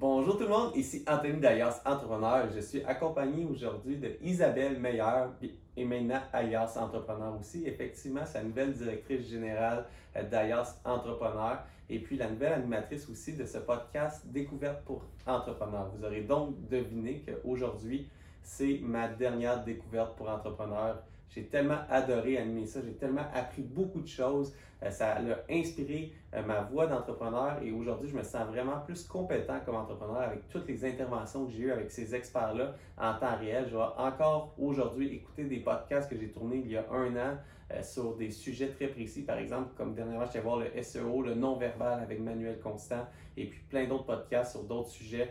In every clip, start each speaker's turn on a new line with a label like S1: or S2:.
S1: Bonjour tout le monde, ici Anthony Dayas, entrepreneur. Je suis accompagné aujourd'hui de Isabelle Meyer et maintenant Ayas Entrepreneur aussi. Effectivement, c'est la nouvelle directrice générale euh, d'Ayas Entrepreneur et puis la nouvelle animatrice aussi de ce podcast Découverte pour entrepreneurs. Vous aurez donc deviné qu'aujourd'hui, c'est ma dernière découverte pour entrepreneurs j'ai tellement adoré animer ça, j'ai tellement appris beaucoup de choses. Euh, ça a inspiré euh, ma voie d'entrepreneur et aujourd'hui, je me sens vraiment plus compétent comme entrepreneur avec toutes les interventions que j'ai eues avec ces experts-là en temps réel. Je vais encore aujourd'hui écouter des podcasts que j'ai tournés il y a un an euh, sur des sujets très précis. Par exemple, comme dernièrement, j'étais voir le SEO, le non-verbal avec Manuel Constant et puis plein d'autres podcasts sur d'autres sujets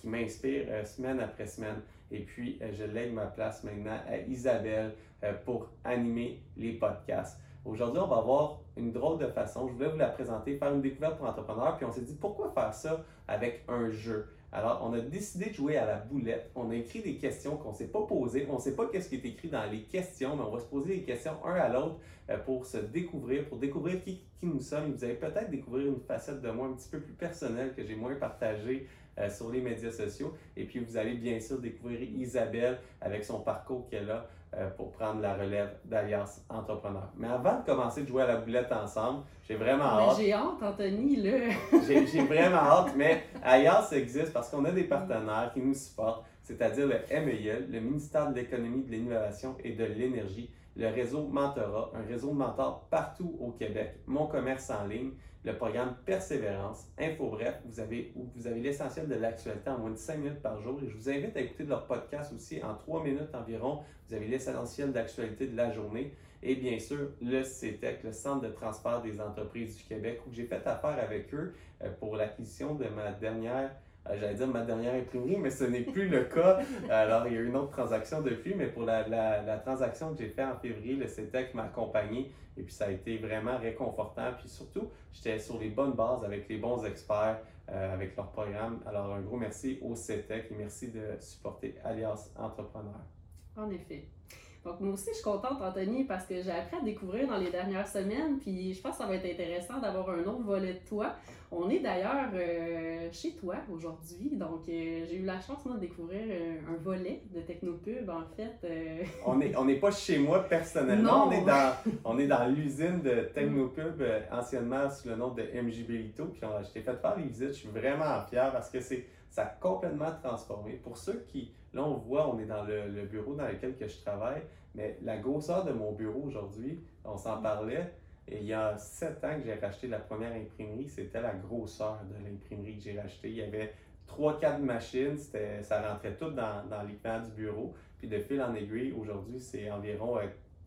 S1: qui m'inspirent semaine après semaine. Et puis, je lègue ma place maintenant à Isabelle pour animer les podcasts. Aujourd'hui, on va voir une drôle de façon. Je voulais vous la présenter, faire une découverte pour entrepreneurs, puis on s'est dit pourquoi faire ça avec un jeu? Alors, on a décidé de jouer à la boulette. On a écrit des questions qu'on ne s'est pas posées. On ne sait pas qu'est-ce qui est écrit dans les questions, mais on va se poser les questions un à l'autre euh, pour se découvrir, pour découvrir qui, qui nous sommes. Vous allez peut-être découvrir une facette de moi un petit peu plus personnelle que j'ai moins partagée euh, sur les médias sociaux. Et puis, vous allez bien sûr découvrir Isabelle avec son parcours qu'elle a euh, pour prendre la relève d'Alliance Entrepreneur. Mais avant de commencer de jouer à la boulette ensemble, j'ai vraiment hâte.
S2: J'ai hâte, Anthony, là.
S1: j'ai vraiment hâte, mais Alliance existe parce qu'on a des partenaires qui nous supportent, c'est-à-dire le MEIE, le ministère de l'Économie, de l'Innovation et de l'Énergie, le réseau Mentorat, un réseau de mentors partout au Québec, Mon Commerce en ligne, le programme Persévérance, InfoBref, vous avez, vous avez l'essentiel de l'actualité en moins de 5 minutes par jour. Et je vous invite à écouter leur podcast aussi en 3 minutes environ. Vous avez l'essentiel d'actualité de la journée. Et bien sûr, le CETEC, le Centre de transfert des entreprises du Québec, où j'ai fait affaire avec eux euh, pour l'acquisition de ma dernière j'allais dire ma dernière imprimerie, mais ce n'est plus le cas. Alors, il y a eu une autre transaction depuis, mais pour la, la, transaction que j'ai faite en février, le CETEC m'a accompagné et puis ça a été vraiment réconfortant. Puis surtout, j'étais sur les bonnes bases avec les bons experts, euh, avec leur programme. Alors, un gros merci au CETEC et merci de supporter Alias Entrepreneur.
S2: En effet. Donc, moi aussi, je suis contente, Anthony, parce que j'ai appris à découvrir dans les dernières semaines, puis je pense que ça va être intéressant d'avoir un autre volet de toi. On est d'ailleurs euh, chez toi aujourd'hui, donc euh, j'ai eu la chance de découvrir euh, un volet de Technopub, en fait.
S1: On n'est on pas chez moi personnellement, on est dans, on est dans l'usine de Technopub, anciennement sous le nom de MJB Lito, puis je t'ai fait faire les visites, je suis vraiment fier parce que c'est ça a complètement transformé. Pour ceux qui, là on voit, on est dans le, bureau dans lequel que je travaille, mais la grosseur de mon bureau aujourd'hui, on s'en parlait, et il y a sept ans que j'ai racheté la première imprimerie, c'était la grosseur de l'imprimerie que j'ai racheté. Il y avait trois, quatre machines, ça rentrait tout dans, dans l'équipement du bureau. Puis de fil en aiguille, aujourd'hui, c'est environ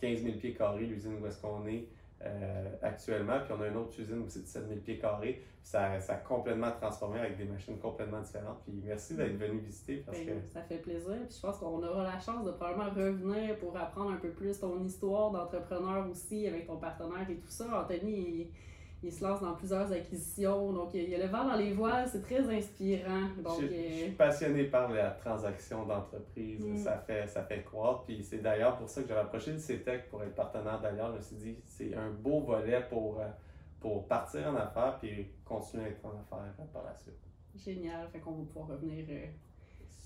S1: 15 euh, 000 pieds carrés l'usine où est-ce qu'on est euh, actuellement. Puis on a une autre usine où c'est 17 000 pieds carrés. Ça, ça, a complètement transformé avec des machines complètement différentes. Puis merci d'être venu visiter parce
S2: ben,
S1: que.
S2: Ça fait plaisir. Puis je pense qu'on aura la chance de probablement revenir pour apprendre un peu plus ton histoire d'entrepreneur aussi avec ton partenaire et tout ça. Anthony, il se lance dans plusieurs acquisitions. Donc, il y a le vent dans les voiles, c'est très inspirant. Donc,
S1: je, suis euh, passionné par la transaction d'entreprise. Mm. Ça, fait, ça fait croire. Puis c'est d'ailleurs pour ça que j'ai rapproché de CETEC pour être partenaire d'ailleurs. Je me suis dit, c'est un beau volet pour, euh, pour partir en affaires puis continuer à être en affaires par la suite.
S2: Génial. Fait qu'on va pouvoir revenir euh,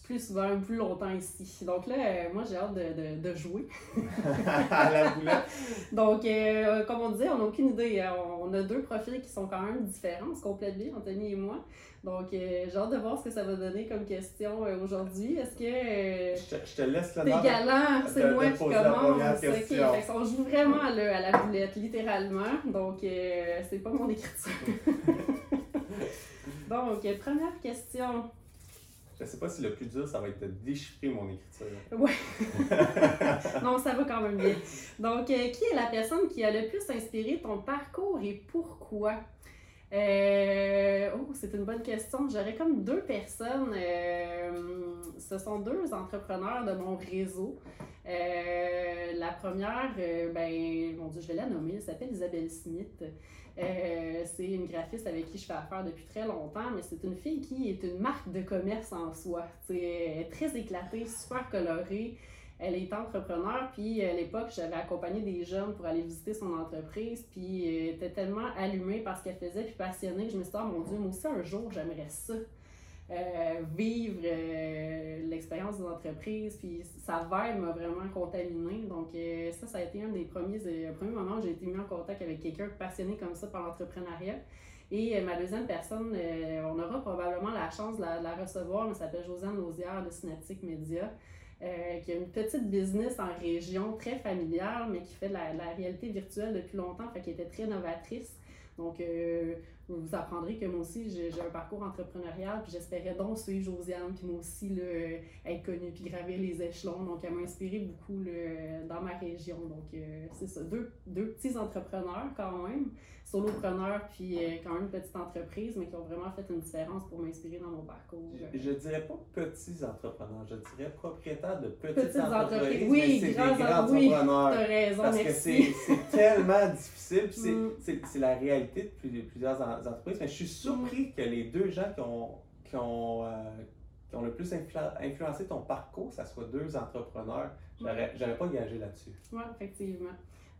S2: plus souvent, plus longtemps ici. Donc là, euh, moi, j'ai hâte de, de, de jouer.
S1: à la boulette.
S2: Donc, euh, comme on disait, on n'a aucune idée. Hein. On a deux profils qui sont quand même différents. On se complète bien, Anthony et moi. Donc, euh, j'ai hâte de voir ce que ça va donner comme question aujourd'hui. Est-ce
S1: que. je, te, laisse
S2: la T'es galant, c'est moi qui commence. Okay. on joue vraiment à, à la boulette, littéralement. Donc, c'est pas mon écriture. Donc, première question.
S1: Je sais pas si le plus dur, ça va être de déchiffrer mon écriture.
S2: Oui. non, ça va quand même bien. Donc, euh, qui est la personne qui a le plus inspiré ton parcours et pourquoi? Euh, oh, c'est une bonne question. J'aurais comme deux personnes. Euh, ce sont deux entrepreneurs de mon réseau. La première, ben, mon Dieu, je vais la nommer. Elle s'appelle Isabelle Smith. Euh, c'est une graphiste avec qui je fais affaire depuis très longtemps, mais c'est une fille qui est une marque de commerce en soi. Elle est très éclatée, super colorée. Elle est entrepreneur, puis à l'époque, j'avais accompagné des jeunes pour aller visiter son entreprise, puis elle était tellement allumée par ce qu'elle faisait, puis passionnée, que je me suis dit, oh mon Dieu, moi aussi, un jour, j'aimerais ça. Euh, vivre euh, l'expérience des entreprises. Puis sa vibe m'a vraiment contaminée. Donc, euh, ça, ça a été un des premiers, premiers moments où j'ai été mis en contact avec quelqu'un passionné comme ça par l'entrepreneuriat. Et ma deuxième personne, on aura probablement la chance de la, recevoir, elle s'appelle Josiane Lausière de Synatic Media. qui a une petite business en région très familiale, mais qui fait de la, la réalité virtuelle depuis longtemps, fait qui était très novatrice. Donc, vous apprendrez que moi aussi, j'ai un parcours entrepreneurial, puis j'espérais donc suivre Josiane, puis moi aussi, là, être connue, puis gravir les échelons. Donc, elle m'a inspiré beaucoup dans ma région. Donc, euh, c'est ça, deux, deux, petits entrepreneurs quand même, solopreneurs, puis euh, quand même une petite entreprise, mais qui ont vraiment fait une différence pour m'inspirer dans mon parcours.
S1: Je, je dirais pas petits entrepreneurs, je dirais propriétaires de petites, entreprises.
S2: Oui,
S1: mais c'est des grands entrepreneurs.
S2: Oui, as raison,
S1: parce
S2: merci.
S1: que c'est tellement difficile, puis c'est mm. la réalité de plusieurs entreprises entreprises. Mais je suis surpris que les deux gens qui ont, qui ont, euh, qui ont le plus influencé ton parcours, ça soit deux entrepreneurs. J'aurais pas gagé là-dessus.
S2: Oui, effectivement.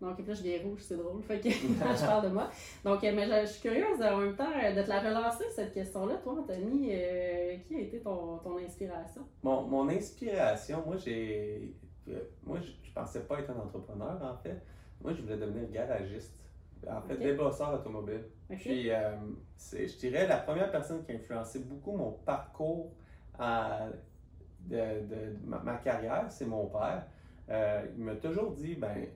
S2: Donc, là, je viens rouge, c'est drôle. Fait que je parle de moi. Donc, euh, mais je, suis curieuse en même temps de te la relancer, cette question-là. Toi, Anthony, euh, qui a été ton, ton inspiration?
S1: Mon, mon inspiration, moi, j'ai. moi, je, je pensais pas être un entrepreneur, en fait. Moi, je voulais devenir garagiste en fait, okay. débosseur automobile. Puis, euh, je dirais, la première personne qui a influencé beaucoup mon parcours de, de, ma, carrière, c'est mon père. Euh, il m'a toujours dit, ben,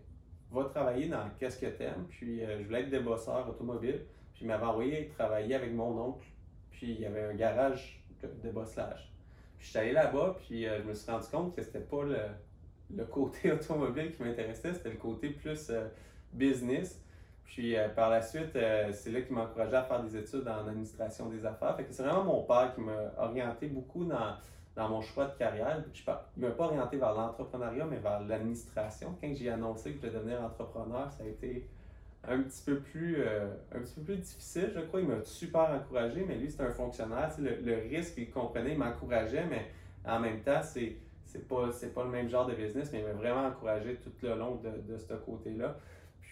S1: va travailler dans qu'est-ce que t'aimes. Puis, euh, je voulais être débosseur automobile. Puis, il m'avait envoyé travailler avec mon oncle. Puis, il y avait un garage de débosselage. Puis, je suis allé là-bas, puis je me suis rendu compte que c'était pas le, le côté automobile qui m'intéressait, c'était le côté plus business. Puis euh, par la suite, euh, c'est là qu'il m'a encouragé à faire des études en administration des affaires. Fait que c'est vraiment mon père qui m'a orienté beaucoup dans, mon choix de carrière. Je, il ne m'a pas orienté vers l'entrepreneuriat, mais vers l'administration. Quand j'ai annoncé que je devais devenir entrepreneur, ça a été un petit peu plus, euh, un petit peu plus difficile, je crois. Il m'a super encouragé, mais lui, c'est un fonctionnaire. Le, risque, il comprenait, il m'encourageait, mais en même temps, c'est c'est pas, pas le même genre de business, mais il m'a vraiment encouragé tout le long de ce côté-là.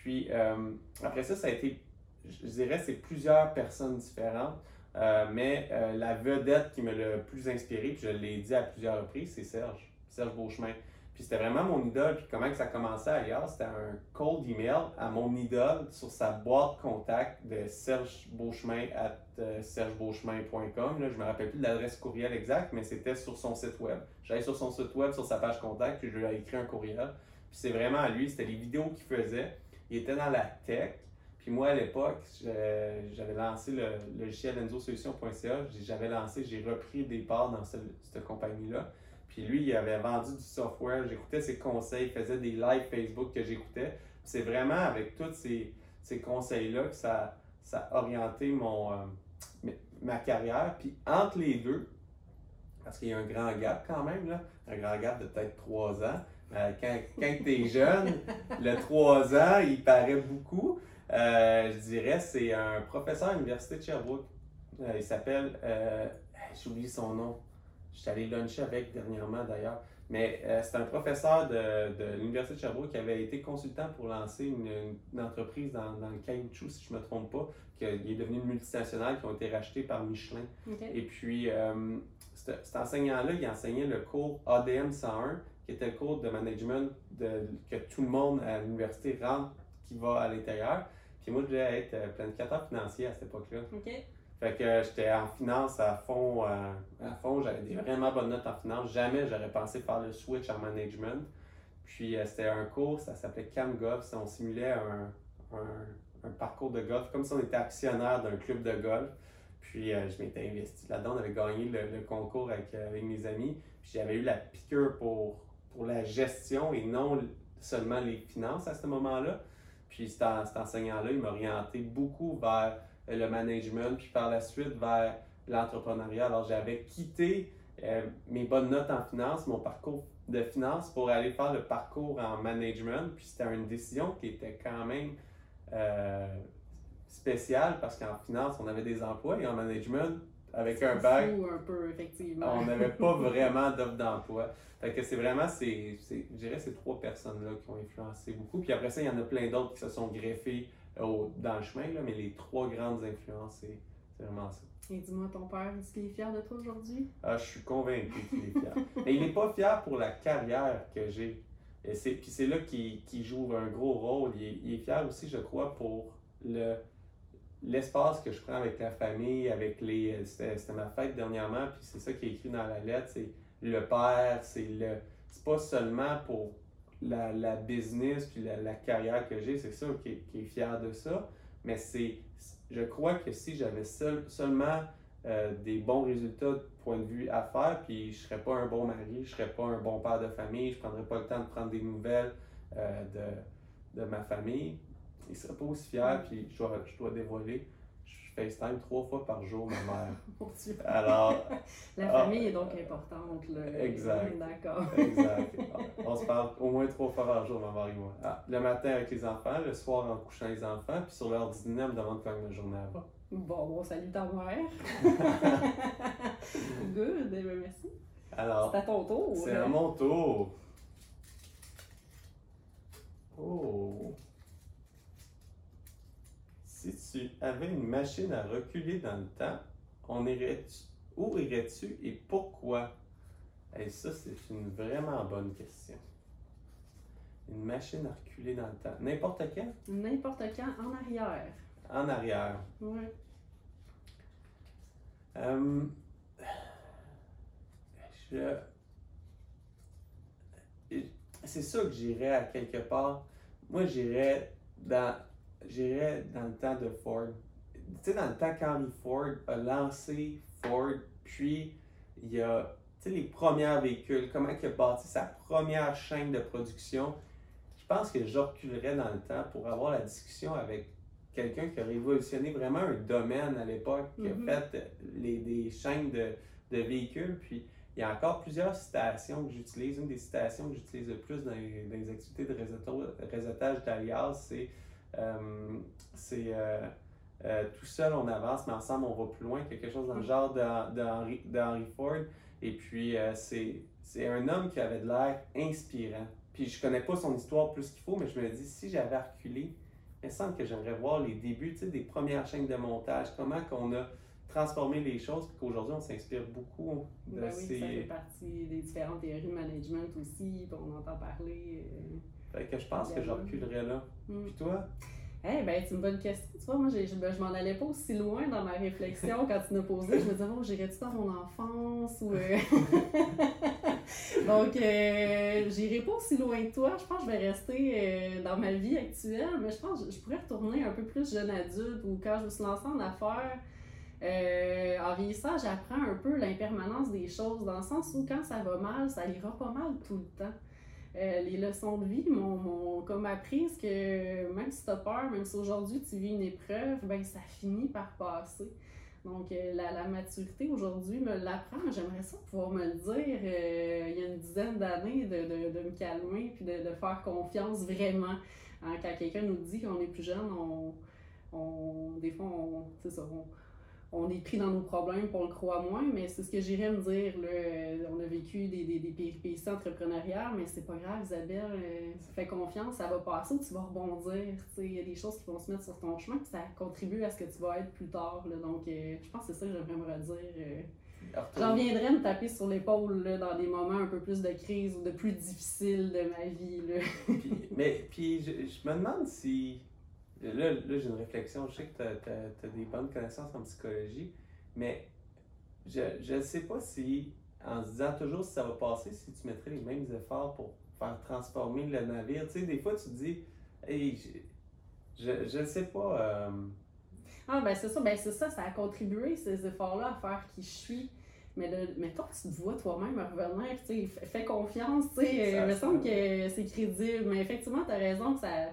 S1: Puis euh, après ça, ça a été, je dirais, c'est plusieurs personnes différentes. Euh, mais euh, la vedette qui m'a le plus inspiré, puis je l'ai dit à plusieurs reprises, c'est Serge, Serge Beauchemin. Puis c'était vraiment mon idole. Puis comment que ça commençait ailleurs, c'était un cold email à mon idole sur sa boîte contact de Serge Beauchemin at sergebeauchemin.com. Je me rappelle plus de l'adresse courriel exacte, mais c'était sur son site web. J'allais sur son site web, sur sa page contact, puis je lui ai écrit un courriel. Puis c'est vraiment à lui, c'était les vidéos qu'il faisait il était dans la tech. Puis moi, à l'époque, j'avais lancé le, logiciel enzosolution.ca. J'avais lancé, j'ai repris des parts dans cette, compagnie-là. Puis lui, il avait vendu du software. J'écoutais ses conseils, il faisait des lives Facebook que j'écoutais. C'est vraiment avec tous ces, ces conseils-là que ça, ça a orienté mon, euh, ma carrière. Puis entre les deux, parce qu'il y a un grand gap quand même, là, un grand gap de peut-être trois ans, quand, quand tu es jeune, le 3 ans, il paraît beaucoup. Euh, je dirais, c'est un professeur à l'Université de Sherbrooke. Euh, il s'appelle, j'ai oublié son nom. Je suis allé luncher avec dernièrement d'ailleurs. Mais c'est un professeur de, de l'Université de Sherbrooke qui avait été consultant pour lancer une, entreprise dans, dans, le caoutchouc, si je ne me trompe pas, qui est devenu une multinationale, qui ont été rachetés par Michelin. Et puis, cet enseignant-là, il enseignait le cours ADM 101 qui était le cours de management de, que tout le monde à l'université rentre qui va à l'intérieur. Puis moi, je voulais être euh, planificateur financier à cette époque-là. Fait que j'étais en finance à fond, euh, à fond, j'avais des vraiment bonnes notes en finance. Jamais j'aurais pensé faire le switch en management. Puis euh, c'était un cours, ça s'appelait Cam Golf. On simulait un, un, un, parcours de golf, comme si on était actionnaire d'un club de golf. Puis je m'étais investi là-dedans, on avait gagné le, le concours avec, avec, mes amis. Puis j'avais eu la piqûre pour pour la gestion et non seulement les finances à ce moment-là. Puis cet, enseignant-là, il m'a orienté beaucoup vers le management, puis par la suite vers l'entrepreneuriat. Alors j'avais quitté euh, mes bonnes notes en finance, mon parcours de finance pour aller faire le parcours en management. Puis c'était une décision qui était quand même euh, spéciale parce qu'en finance, on avait des emplois et en management, avec un bac,
S2: un peu, effectivement.
S1: on n'avait pas vraiment d'offre d'emploi. Fait que c'est vraiment, c'est, je dirais, ces trois personnes-là qui ont influencé beaucoup. Puis après ça, il y en a plein d'autres qui se sont greffés au, dans le chemin, là, mais les trois grandes influences, c'est, C'est vraiment ça.
S2: Et dis-moi, ton père, est-ce qu'il est fier de toi aujourd'hui?
S1: Ah, je suis convaincu qu'il est fier. Mais il n'est pas fier pour la carrière que j'ai. Et c'est, puis c'est là qu'il, qu'il joue un gros rôle. Il est, il est fier aussi, je crois, pour le, l'espace que je prends avec la famille, avec les. C'était, c'était ma fête dernièrement, puis c'est ça qui est écrit dans la lettre. C'est le père, c'est le. C'est pas seulement pour la, la business puis la, la carrière que j'ai, c'est sûr qu'il, qu'il est fier de ça. Mais c'est. Je crois que si j'avais seul, seulement euh, des bons résultats de point de vue affaires, puis je serais pas un bon mari, je serais pas un bon père de famille, je prendrais pas le temps de prendre des nouvelles euh, de, de ma famille. Il serait pas aussi fier, puis je dois, je dois dévoiler. Je FaceTime trois fois par jour ma mère.
S2: Mon Dieu.
S1: Alors,
S2: La
S1: Ah.
S2: famille est donc importante. Là.
S1: Exact.
S2: D'accord.
S1: exact. On se parle au moins trois fois par jour, ma mère et moi. Ah, le matin avec les enfants, le soir en couchant les enfants, puis sur l'heure du dîner, elle me demande comment ma journée va.
S2: Bon, bon, salut ta mère. Good, eh ben, merci.
S1: Alors,
S2: C'est à ton tour.
S1: C'est à mon tour. Oh. Si tu avais une machine à reculer dans le temps, on irait où irais-tu et pourquoi? Et ça, c'est une vraiment bonne question. Une machine à reculer dans le temps. N'importe quand?
S2: N'importe quand en arrière.
S1: En arrière.
S2: Ouais.
S1: Euh, je... C'est sûr que j'irais à quelque part. Moi, j'irais dans... j'irais dans le temps de Ford. Tu sais, dans le temps qu'Henry Ford a lancé Ford, puis il y a les premiers véhicules, comment il a bâti sa première chaîne de production. Je pense que je reculerais dans le temps pour avoir la discussion avec quelqu'un qui a révolutionné vraiment un domaine à l'époque, qui a fait les, des chaînes de, de véhicules. Puis il y a encore plusieurs citations que j'utilise. Une des citations que j'utilise le plus dans les, dans les activités de réseautage d'Alias, c'est c'est, euh, euh, tout seul on avance, mais ensemble on va plus loin, quelque chose dans le genre de- de Henry- de Ford. Et puis euh, c'est un homme qui avait de l'air inspirant. Puis je connais pas son histoire plus qu'il faut, mais je me dis, si j'avais reculé, il me semble que j'aimerais voir les débuts tu sais, des premières chaînes de montage, comment qu'on a transformé les choses, puis qu'aujourd'hui on s'inspire beaucoup de
S2: Ben oui, ça fait
S1: ces...
S2: partie des différentes théories de management aussi, puis on entend parler. euh.
S1: Fait que je pense que je reculerais là.
S2: Hmm.
S1: Puis toi?
S2: Eh ben, c'est une bonne question. Tu vois, moi, je, ben, je m'en allais pas aussi loin dans ma réflexion quand tu nous posé. Je me disais, bon, j'irais-tu dans mon enfance ou. euh, Donc, euh, j'irai pas aussi loin que toi. Je pense que je vais rester euh, dans ma vie actuelle, mais je pense que je pourrais retourner un peu plus jeune adulte ou quand je me suis lancée en affaires. Euh, en vieillissant, j'apprends un peu l'impermanence des choses, dans le sens où quand ça va mal, ça ira pas mal tout le temps. Euh, les leçons de vie m'ont comme appris que même si tu as peur, même si aujourd'hui tu vis une épreuve, ben ça finit par passer. Donc euh, la, la maturité aujourd'hui me l'apprend. J'aimerais ça pouvoir me le dire euh, il y a une dizaine d'années, de, de, de me calmer puis de, de faire confiance vraiment. Hein, quand quelqu'un nous dit qu'on est plus jeune, on, on, des fois, on, ça, on, on est pris dans nos problèmes, on le croit moins, mais c'est ce que j'irais me dire. Là. On a vécu des, des, des péripéties entrepreneuriales, mais c'est pas grave, Isabelle. euh, fais confiance, ça va passer, tu vas rebondir. Il y a des choses qui vont se mettre sur ton chemin, puis ça contribue à ce que tu vas être plus tard. là. Donc, euh, je pense que c'est ça que j'aimerais me redire. euh. J'en viendrai me taper sur l'épaule dans des moments un peu plus de crise ou de plus difficiles de ma vie. Là.
S1: Puis- mais puis je, je me demande si. Là, là j'ai une réflexion. Je sais que tu as, des bonnes connaissances en psychologie, mais je ne sais pas si, en se disant toujours si ça va passer, si tu mettrais les mêmes efforts pour faire transformer le navire. Tu sais, des fois, tu te dis, hey, je je ne sais pas. euh,
S2: Ah, ben c'est ça, ben c'est ça, ça a contribué, ces efforts-là, à faire qui je suis. Mais de, mettons que tu te vois toi-même revenir, tu sais, fais- confiance, tu sais, euh, il me
S1: se
S2: semble que c'est crédible. Mais effectivement, tu as raison que ça.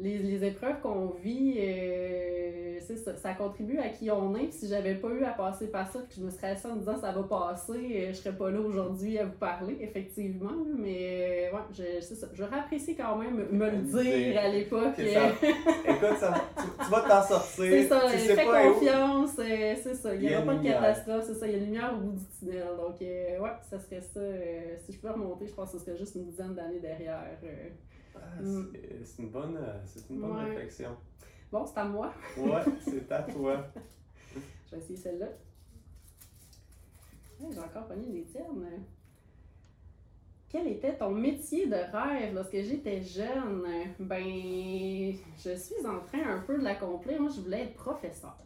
S2: Les, les épreuves qu'on vit, euh, ça, ça contribue à qui on est. Puis si j'avais pas eu à passer par ça, que je me serais assise en me disant ça va passer, euh, je serais pas là aujourd'hui à vous parler, effectivement. Mais euh, ouais, je, c'est ça. J'aurais apprécié quand même me le dire à l'époque.
S1: que ça- écoute, ça, tu, tu vas t'en sortir.
S2: C'est ça,
S1: tu sais
S2: fais
S1: pas
S2: confiance, c'est ça. Il n'y
S1: a
S2: aura pas de
S1: lumière.
S2: catastrophe, c'est ça. Il y a une lumière au bout du tunnel. Donc, euh, ouais, ça serait ça. euh, si je peux remonter, je pense que ce serait juste une dizaine d'années derrière. Euh.
S1: Ah,
S2: Mm.
S1: c'est- C'est une bonne, euh, c'est une bonne
S2: Ouais.
S1: réflexion.
S2: Bon, c'est à moi.
S1: Ouais, c'est à toi.
S2: Je vais essayer celle-là. J'ai encore pogné des tiennes. Quel était ton métier de rêve lorsque j'étais jeune? Ben, je suis en train un peu de l'accomplir. Moi, je voulais être professeur.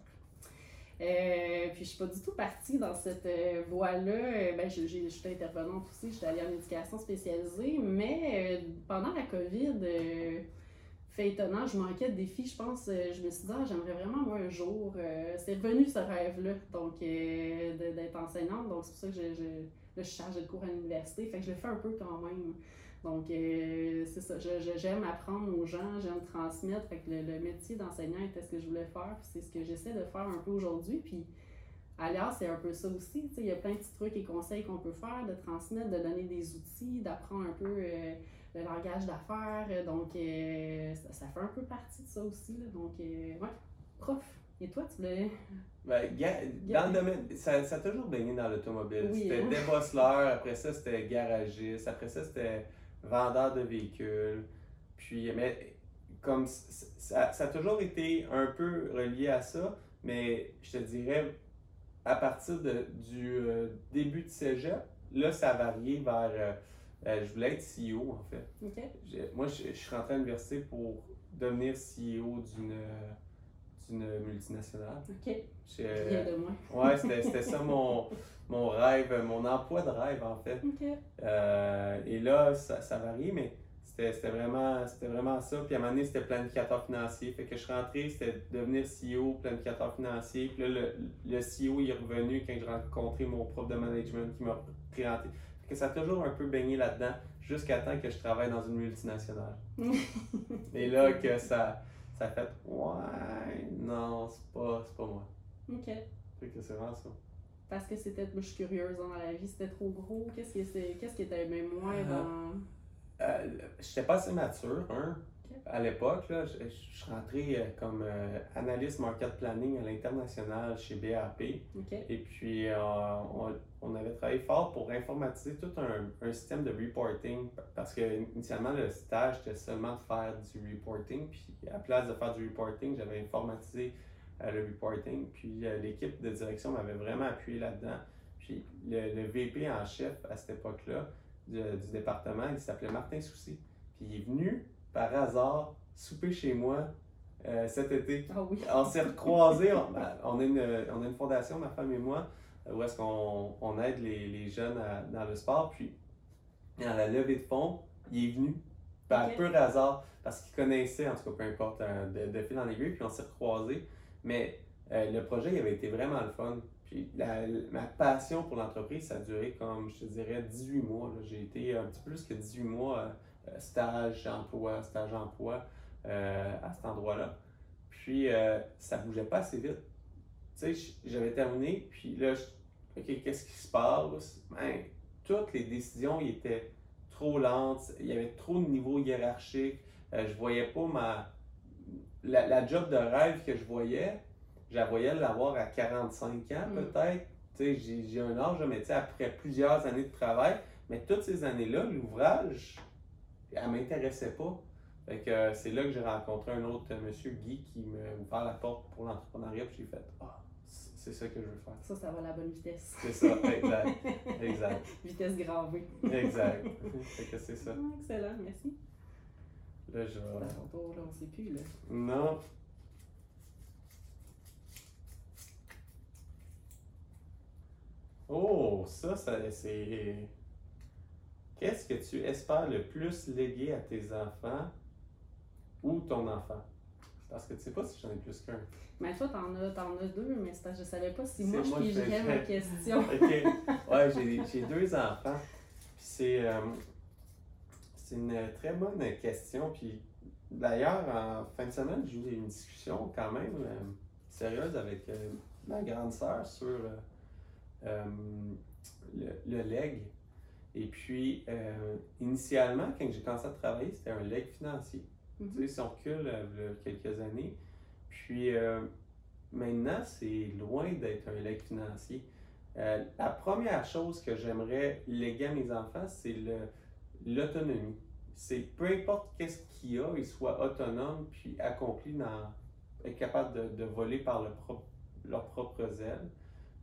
S2: Euh, puis je suis pas du tout partie dans cette euh, voie-là. Euh, ben, j'étais intervenante aussi, j'étais allée en éducation spécialisée, mais pendant la COVID, fait étonnant, je manquais de défis, je pense. je me suis dit, ah, j'aimerais vraiment, moi, un jour. c'est revenu ce rêve-là, donc d'être enseignante. Donc, c'est pour ça que je, je, je suis chargée de cours à l'université. Fait que je le fais un peu quand même. Donc, c'est ça. J'aime apprendre aux gens, j'aime transmettre. Fait que le, métier d'enseignant était ce que je voulais faire. C'est ce que j'essaie de faire un peu aujourd'hui. Puis, ailleurs, c'est un peu ça aussi. Il y a plein de petits trucs et conseils qu'on peut faire, de transmettre, de donner des outils, d'apprendre un peu le langage d'affaires. Donc, ça, fait un peu partie de ça aussi. Donc, ouais, prof. Et toi, tu voulais.
S1: Ben, dans le domaine, ça, ça a toujours baigné dans l'automobile. c'était hein? débosseleur, après ça, c'était garagiste, après ça, c'était vendeur de véhicules. Puis, mais comme ça, ça, a toujours été un peu relié à ça, mais je te dirais, à partir de, du euh, début de cégep, là, ça a varié vers. Euh, euh, je voulais être CEO, en fait. moi, je, je, suis rentré à l'université pour devenir CEO d'une d'une multinationale.
S2: OK. Rien de moi.
S1: ouais, c'était ça mon, mon rêve, mon emploi de rêve, en fait.
S2: OK.
S1: Euh, et là, ça, ça varie, mais c'était vraiment, vraiment ça. Puis à un moment donné, c'était planificateur financier. Fait que je suis rentré, c'était devenir CEO, planificateur financier. Puis là, le, le CEO est revenu quand j'ai rencontré mon prof de management qui m'a présenté. Fait que ça a toujours un peu baigné là-dedans jusqu'à temps que je travaille dans une multinationale. et là, que ça ça fait Ouais, non, c'est pas, pas moi.
S2: Ok.
S1: Fait que c'est vraiment ça.
S2: Parce que c'était, moi je suis curieuse dans la vie, c'était trop gros. Qu'est-ce qui, qu'est-ce qui était même moins euh, dans.
S1: Euh, j'étais pas assez mature, hein. À l'époque, là, je, suis rentré euh, comme euh, analyste market planning à l'international chez BAP. Et puis, on, on, avait travaillé fort pour informatiser tout un, un, système de reporting parce que initialement, le stage était seulement de faire du reporting. Puis, à place de faire du reporting, j'avais informatisé le reporting. Puis, l'équipe de direction m'avait vraiment appuyé là-dedans. Puis, le, VP en chef à cette époque-là du, du département, il s'appelait Martin Soucy. Puis, il est venu par hasard souper chez moi euh, cet été.
S2: Ah oui.
S1: On s'est recroisés. Ben, on, a une, on a une fondation, ma femme et moi, où est-ce qu'on on aide les, les jeunes dans le sport. Puis, à la levée de fonds, il est venu par peu hasard parce qu'il connaissait, en tout cas, peu importe, de, de fil en aiguille. Puis, on s'est recroisés. Mais euh, le projet il avait été vraiment le fun. Puis la, ma passion pour l'entreprise, ça a duré comme, je te dirais, 18 mois. J'ai été un petit peu plus que 18 mois euh, euh, stage emploi, stage emploi euh, à cet endroit-là. Puis euh, ça bougeait pas assez vite. Tu sais, j'avais terminé, puis là, OK, qu'est-ce qui se passe? Ben, toutes les décisions étaient trop lentes, il y avait trop de niveaux hiérarchiques, je voyais pas ma. La, job de rêve que je voyais, je la voyais l'avoir à 45 ans mm. peut-être. J'ai un âge, mais après plusieurs années de travail, mais toutes ces années-là, l'ouvrage, elle m'intéressait pas. Euh, c'est là que j'ai rencontré un autre monsieur, Guy, qui m'a ouvert la porte pour l'entrepreneuriat, puis j'ai fait Ah, c'est ça que je veux faire.
S2: Ça, ça va à la bonne vitesse.
S1: C'est ça, exact. exact.
S2: vitesse gravée.
S1: exact. fait que c'est ça.
S2: Excellent, merci.
S1: Là, je vais.
S2: Là, on sait plus, là.
S1: Non. Oh, ça, ça c'est. Qu'est-ce que tu espères le plus léguer à tes enfants ou ton enfant? Parce que tu sais pas si j'en ai plus qu'un.
S2: Mais toi, t'en as, en as deux, mais je ne savais pas si moi, je pigerais ma question.
S1: OK. Ouais, j'ai deux enfants. Puis c'est euh, une très bonne question. Puis d'ailleurs, en fin de semaine, j'ai eu une discussion quand même euh, sérieuse avec euh, ma grande sœur sur le, le leg. Et puis, initialement, quand j'ai commencé à travailler, c'était un leg financier. Tu sais, si recule euh, quelques années. Puis, euh, maintenant, c'est loin d'être un leg financier. la première chose que j'aimerais léguer à mes enfants, c'est l'autonomie. C'est peu importe qu'est-ce qu'il a, il soit autonome puis accompli dans, être capable de, de voler par, le leurs propres ailes.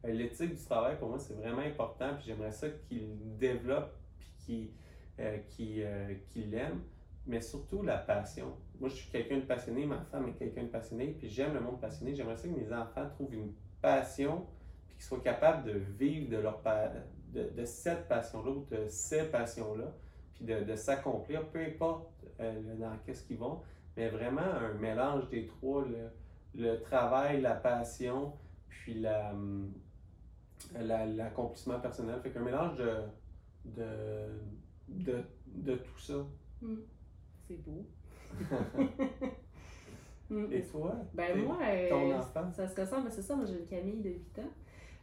S1: Euh, L'éthique du travail, pour moi, c'est vraiment important, puis j'aimerais ça qu'ils développent, puis qu'ils euh, euh, qu'ils l'aiment, mais surtout la passion. Moi, je suis quelqu'un de passionné, ma femme est quelqu'un de passionné, puis j'aime le monde passionné. J'aimerais ça que mes enfants trouvent une passion, puis qu'ils soient capables de vivre de, leur pa- de, cette passion-là ou de ces passions-là, puis de, de s'accomplir, peu importe euh, dans qu'est-ce qu'ils vont, mais vraiment un mélange des trois, le, le travail, la passion, puis la, hum, la- l'accomplissement personnel. Fait qu'un mélange de, de, de, de tout ça.
S2: C'est beau. Mm.
S1: Et toi?
S2: Ben moi, euh,
S1: ton enfant?
S2: ça se ressemble, c'est ça, moi j'ai une Camille de 8 ans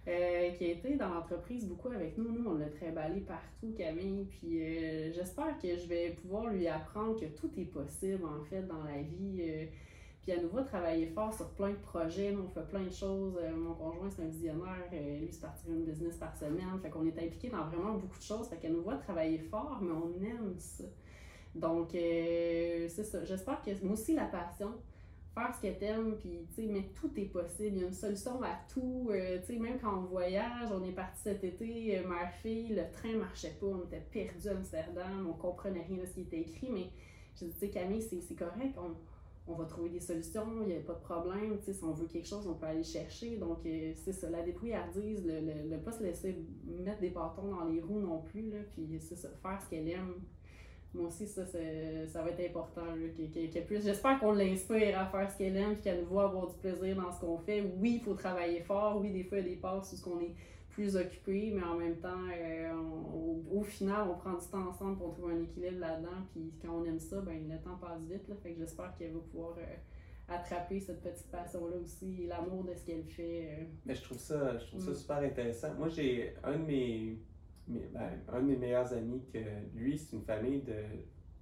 S2: euh, qui a été dans l'entreprise beaucoup avec nous. Nous, on l'a trimballé partout, Camille, puis euh, j'espère que je vais pouvoir lui apprendre que tout est possible en fait dans la vie. euh, puis à nouveau, travailler fort sur plein de projets. Nous, on fait plein de choses. Euh, mon conjoint, c'est un visionnaire. Euh, lui, c'est parti une business par semaine. Fait qu'on est impliqué dans vraiment beaucoup de choses. Fait qu'elle nous voit travailler fort, mais on aime ça. Donc, euh, c'est ça. J'espère que moi aussi, la passion, faire ce que t'aimes, puis, tu sais, mais tout est possible. Il y a une solution à tout. Euh, tu sais, même quand on voyage, on est parti cet été, euh, mère-fille, le train marchait pas. On était perdus à Amsterdam. On comprenait rien de ce qui était écrit, mais j'ai dit, tu sais, Camille, c'est correct. On, on va trouver des solutions, il n'y a pas de problème. Tu sais, si on veut quelque chose, on peut aller chercher. Donc, c'est ça, la débrouillardise, le, le, le pas se laisser mettre des bâtons dans les roues non plus. Là, puis, c'est ça, faire ce qu'elle aime. Moi aussi, ça, ça va être important. qu'elle- puisse- J'espère qu'on l'inspire à faire ce qu'elle aime, puis qu'elle nous voit avoir du plaisir dans ce qu'on fait. Oui, il faut travailler fort. Oui, des fois, il y a des passes où on est plus occupé, mais en même temps, euh, on- au, au final, on prend du temps ensemble pour trouver un équilibre là-dedans. Puis quand on aime ça, ben, le temps passe vite. Là, fait que j'espère qu'elle va pouvoir euh, attraper cette petite passion-là aussi, et l'amour de ce qu'elle fait. euh.
S1: Mais je trouve ça, je trouve ça
S2: Mm.
S1: super intéressant. Moi, j'ai un de mes, mes- ben, un de mes meilleurs amis que lui, c'est une famille de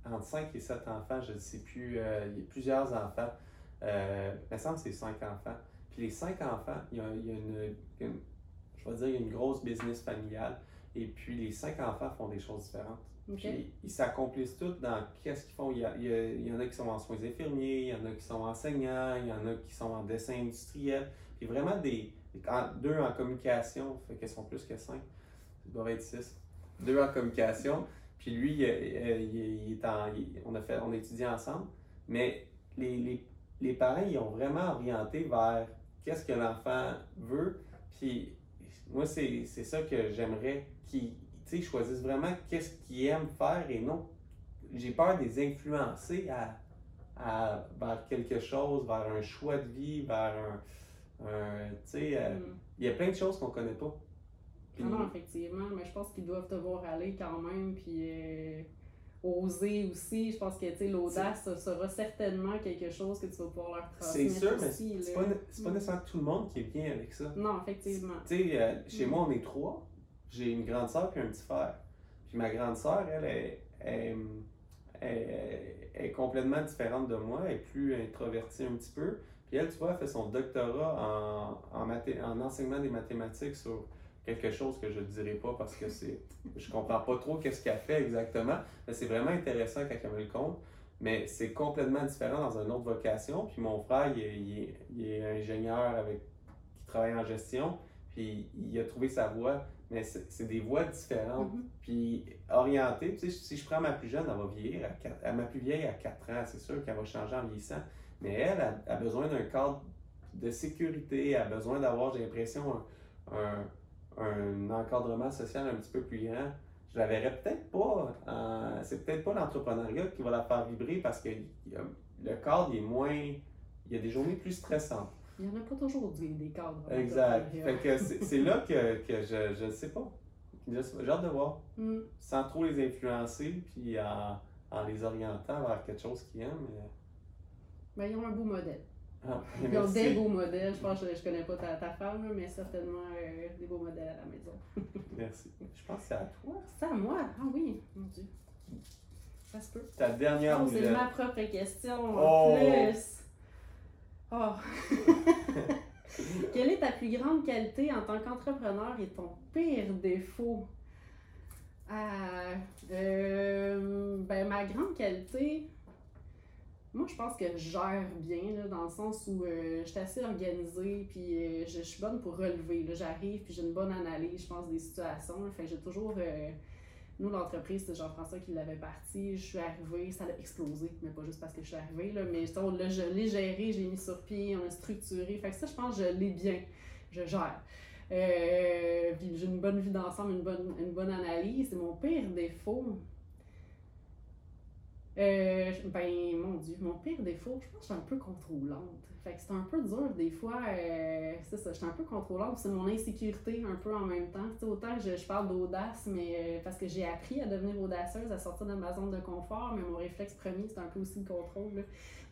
S1: entre 5 et 7 enfants, je ne sais plus, euh, il y a plusieurs enfants. Euh, il me semble que c'est 5 enfants. Puis les 5 enfants, il y a, il y a une, une- je vais dire, il y a une grosse business familiale. Et puis les 5 enfants font des choses différentes. Puis ils s'accomplissent tous dans qu'est-ce qu'ils font. Il y, a- il y a- il y en a qui sont en soins infirmiers, il y en a qui sont enseignants, il y en a qui sont en dessin industriel. Puis vraiment des. en- deux en communication, fait qu'elles sont plus que cinq. Ça doit être six. Deux en communication. Puis lui, il, euh, il- il est en. il- on a fait, on a étudié ensemble. Mais les, les, les parents, ils ont vraiment orienté vers qu'est-ce que l'enfant veut. Puis moi, c'est c'est ça que j'aimerais qu'ils choisissent vraiment qu'est-ce qu'ils aiment faire et non. J'ai peur de les influencer à, à- vers quelque chose, vers un choix de vie, vers un. un tu sais, euh,
S2: Mm.
S1: il y a plein de choses qu'on connaît pas. Puis-
S2: Non, non, effectivement, mais je pense qu'ils doivent te voir aller quand même, puis euh, oser aussi. Je pense que l'audace sera certainement quelque chose que tu vas pouvoir leur
S1: c'est
S2: transmettre
S1: sûr, mais c'est pas, c'est pas nécessairement tout le monde qui est bien avec ça.
S2: Non, effectivement.
S1: Tu sais, euh, chez
S2: Mm.
S1: moi, on est trois. J'ai une grande sœur puis un petit frère. Puis ma grande sœur, elle, est, est, est- est complètement différente de moi. Elle est plus introvertie un petit peu. Puis elle, tu vois, elle fait son doctorat en, en, en enseignement des mathématiques sur quelque chose que je ne dirai pas parce que c'est je comprends pas trop qu'est-ce qu'elle fait exactement. Mais c'est vraiment intéressant quand elle me le compte. Mais c'est complètement différent dans une autre vocation. Puis mon frère, il est, il est- il est ingénieur avec, qui travaille en gestion. Puis il a trouvé sa voie. Mais c'est des voies différentes.
S2: Mhm.
S1: Puis orientées. Tu sais, si je prends ma plus jeune, elle va vieillir. À quatre- à ma plus vieille, à 4 ans, c'est sûr qu'elle va changer en vieillissant. Mais elle a, a besoin d'un cadre de sécurité. Elle a besoin d'avoir, j'ai l'impression, un, un- un encadrement social un petit peu plus grand. Je la verrais peut-être pas. en- c'est peut-être pas l'entrepreneuriat qui va la faire vibrer parce que a- le cadre il est moins. Il y a des journées plus stressantes.
S2: Il n'y en a pas toujours des, des cadres.
S1: Exact. Fait que c'est là que, que je, je ne sais pas. J'ai hâte de voir.
S2: Mm.
S1: Sans trop les influencer, puis en, en les orientant vers quelque chose qu'ils aiment. mais-
S2: Ben, ils ont un beau modèle.
S1: Ah,
S2: Ils ont des beaux modèles. Je pense que je, je connais pas ta, ta femme, mais certainement euh, des beaux modèles à la maison.
S1: Merci. Je pense que c'est à toi.
S2: C'est à moi? Ah oui, mon Dieu. Ça se peut.
S1: Ta dernière
S2: Oh, c'est ma propre question
S1: Oh.
S2: en plus. Oh. Quelle est ta plus grande qualité en tant qu'entrepreneur et ton pire défaut? Ah, euh, ben, ma grande qualité, moi, je pense que je gère bien, là, dans le sens où euh, je suis assez organisée, puis euh, je, suis bonne pour relever. J'arrive, puis j'ai une bonne analyse, je pense, des situations. là. Fait j'ai toujours. euh, nous, l'entreprise, c'est Jean-François qui l'avait parti. Je suis arrivée, ça a explosé, mais pas juste parce que je suis arrivée, là, mais on l'a- je l'ai géré, j'ai mis sur pied, on a structuré. Fait que ça, je pense que je l'ai bien. Je gère. Euh, puis j'ai une bonne vue d'ensemble, une bonne, une bonne analyse. C'est mon pire défaut. Euh, ben, mon Dieu, mon pire défaut, je pense que je suis un peu contrôlante. Fait que c'est un peu dur des fois, euh, c'est ça, je suis un peu contrôlante, c'est mon insécurité un peu en même temps. Tu sais, autant que je, je parle d'audace, mais euh, parce que j'ai appris à devenir audacieuse, à sortir de ma zone de confort, mais mon réflexe premier, c'est un peu aussi le contrôle. là.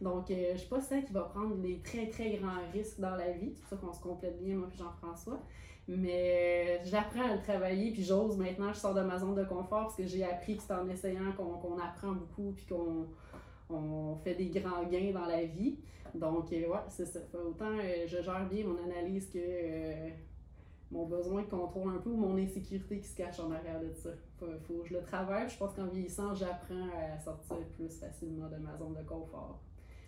S2: Donc, euh, je suis pas celle qui va prendre les très très grands risques dans la vie, c'est pour ça qu'on se complète bien, moi et Jean-François. Mais euh, j'apprends à le travailler, puis j'ose maintenant, je sors de ma zone de confort parce que j'ai appris que c'est en essayant qu'on apprend beaucoup, puis qu'on on fait des grands gains dans la vie. Donc, euh, ouais, c'est ça. Autant euh, je gère bien mon analyse que mon besoin de contrôle un peu ou mon insécurité qui se cache en arrière de ça. Faut, je le travaille. Je pense qu'en vieillissant, j'apprends à sortir plus facilement de ma zone de confort.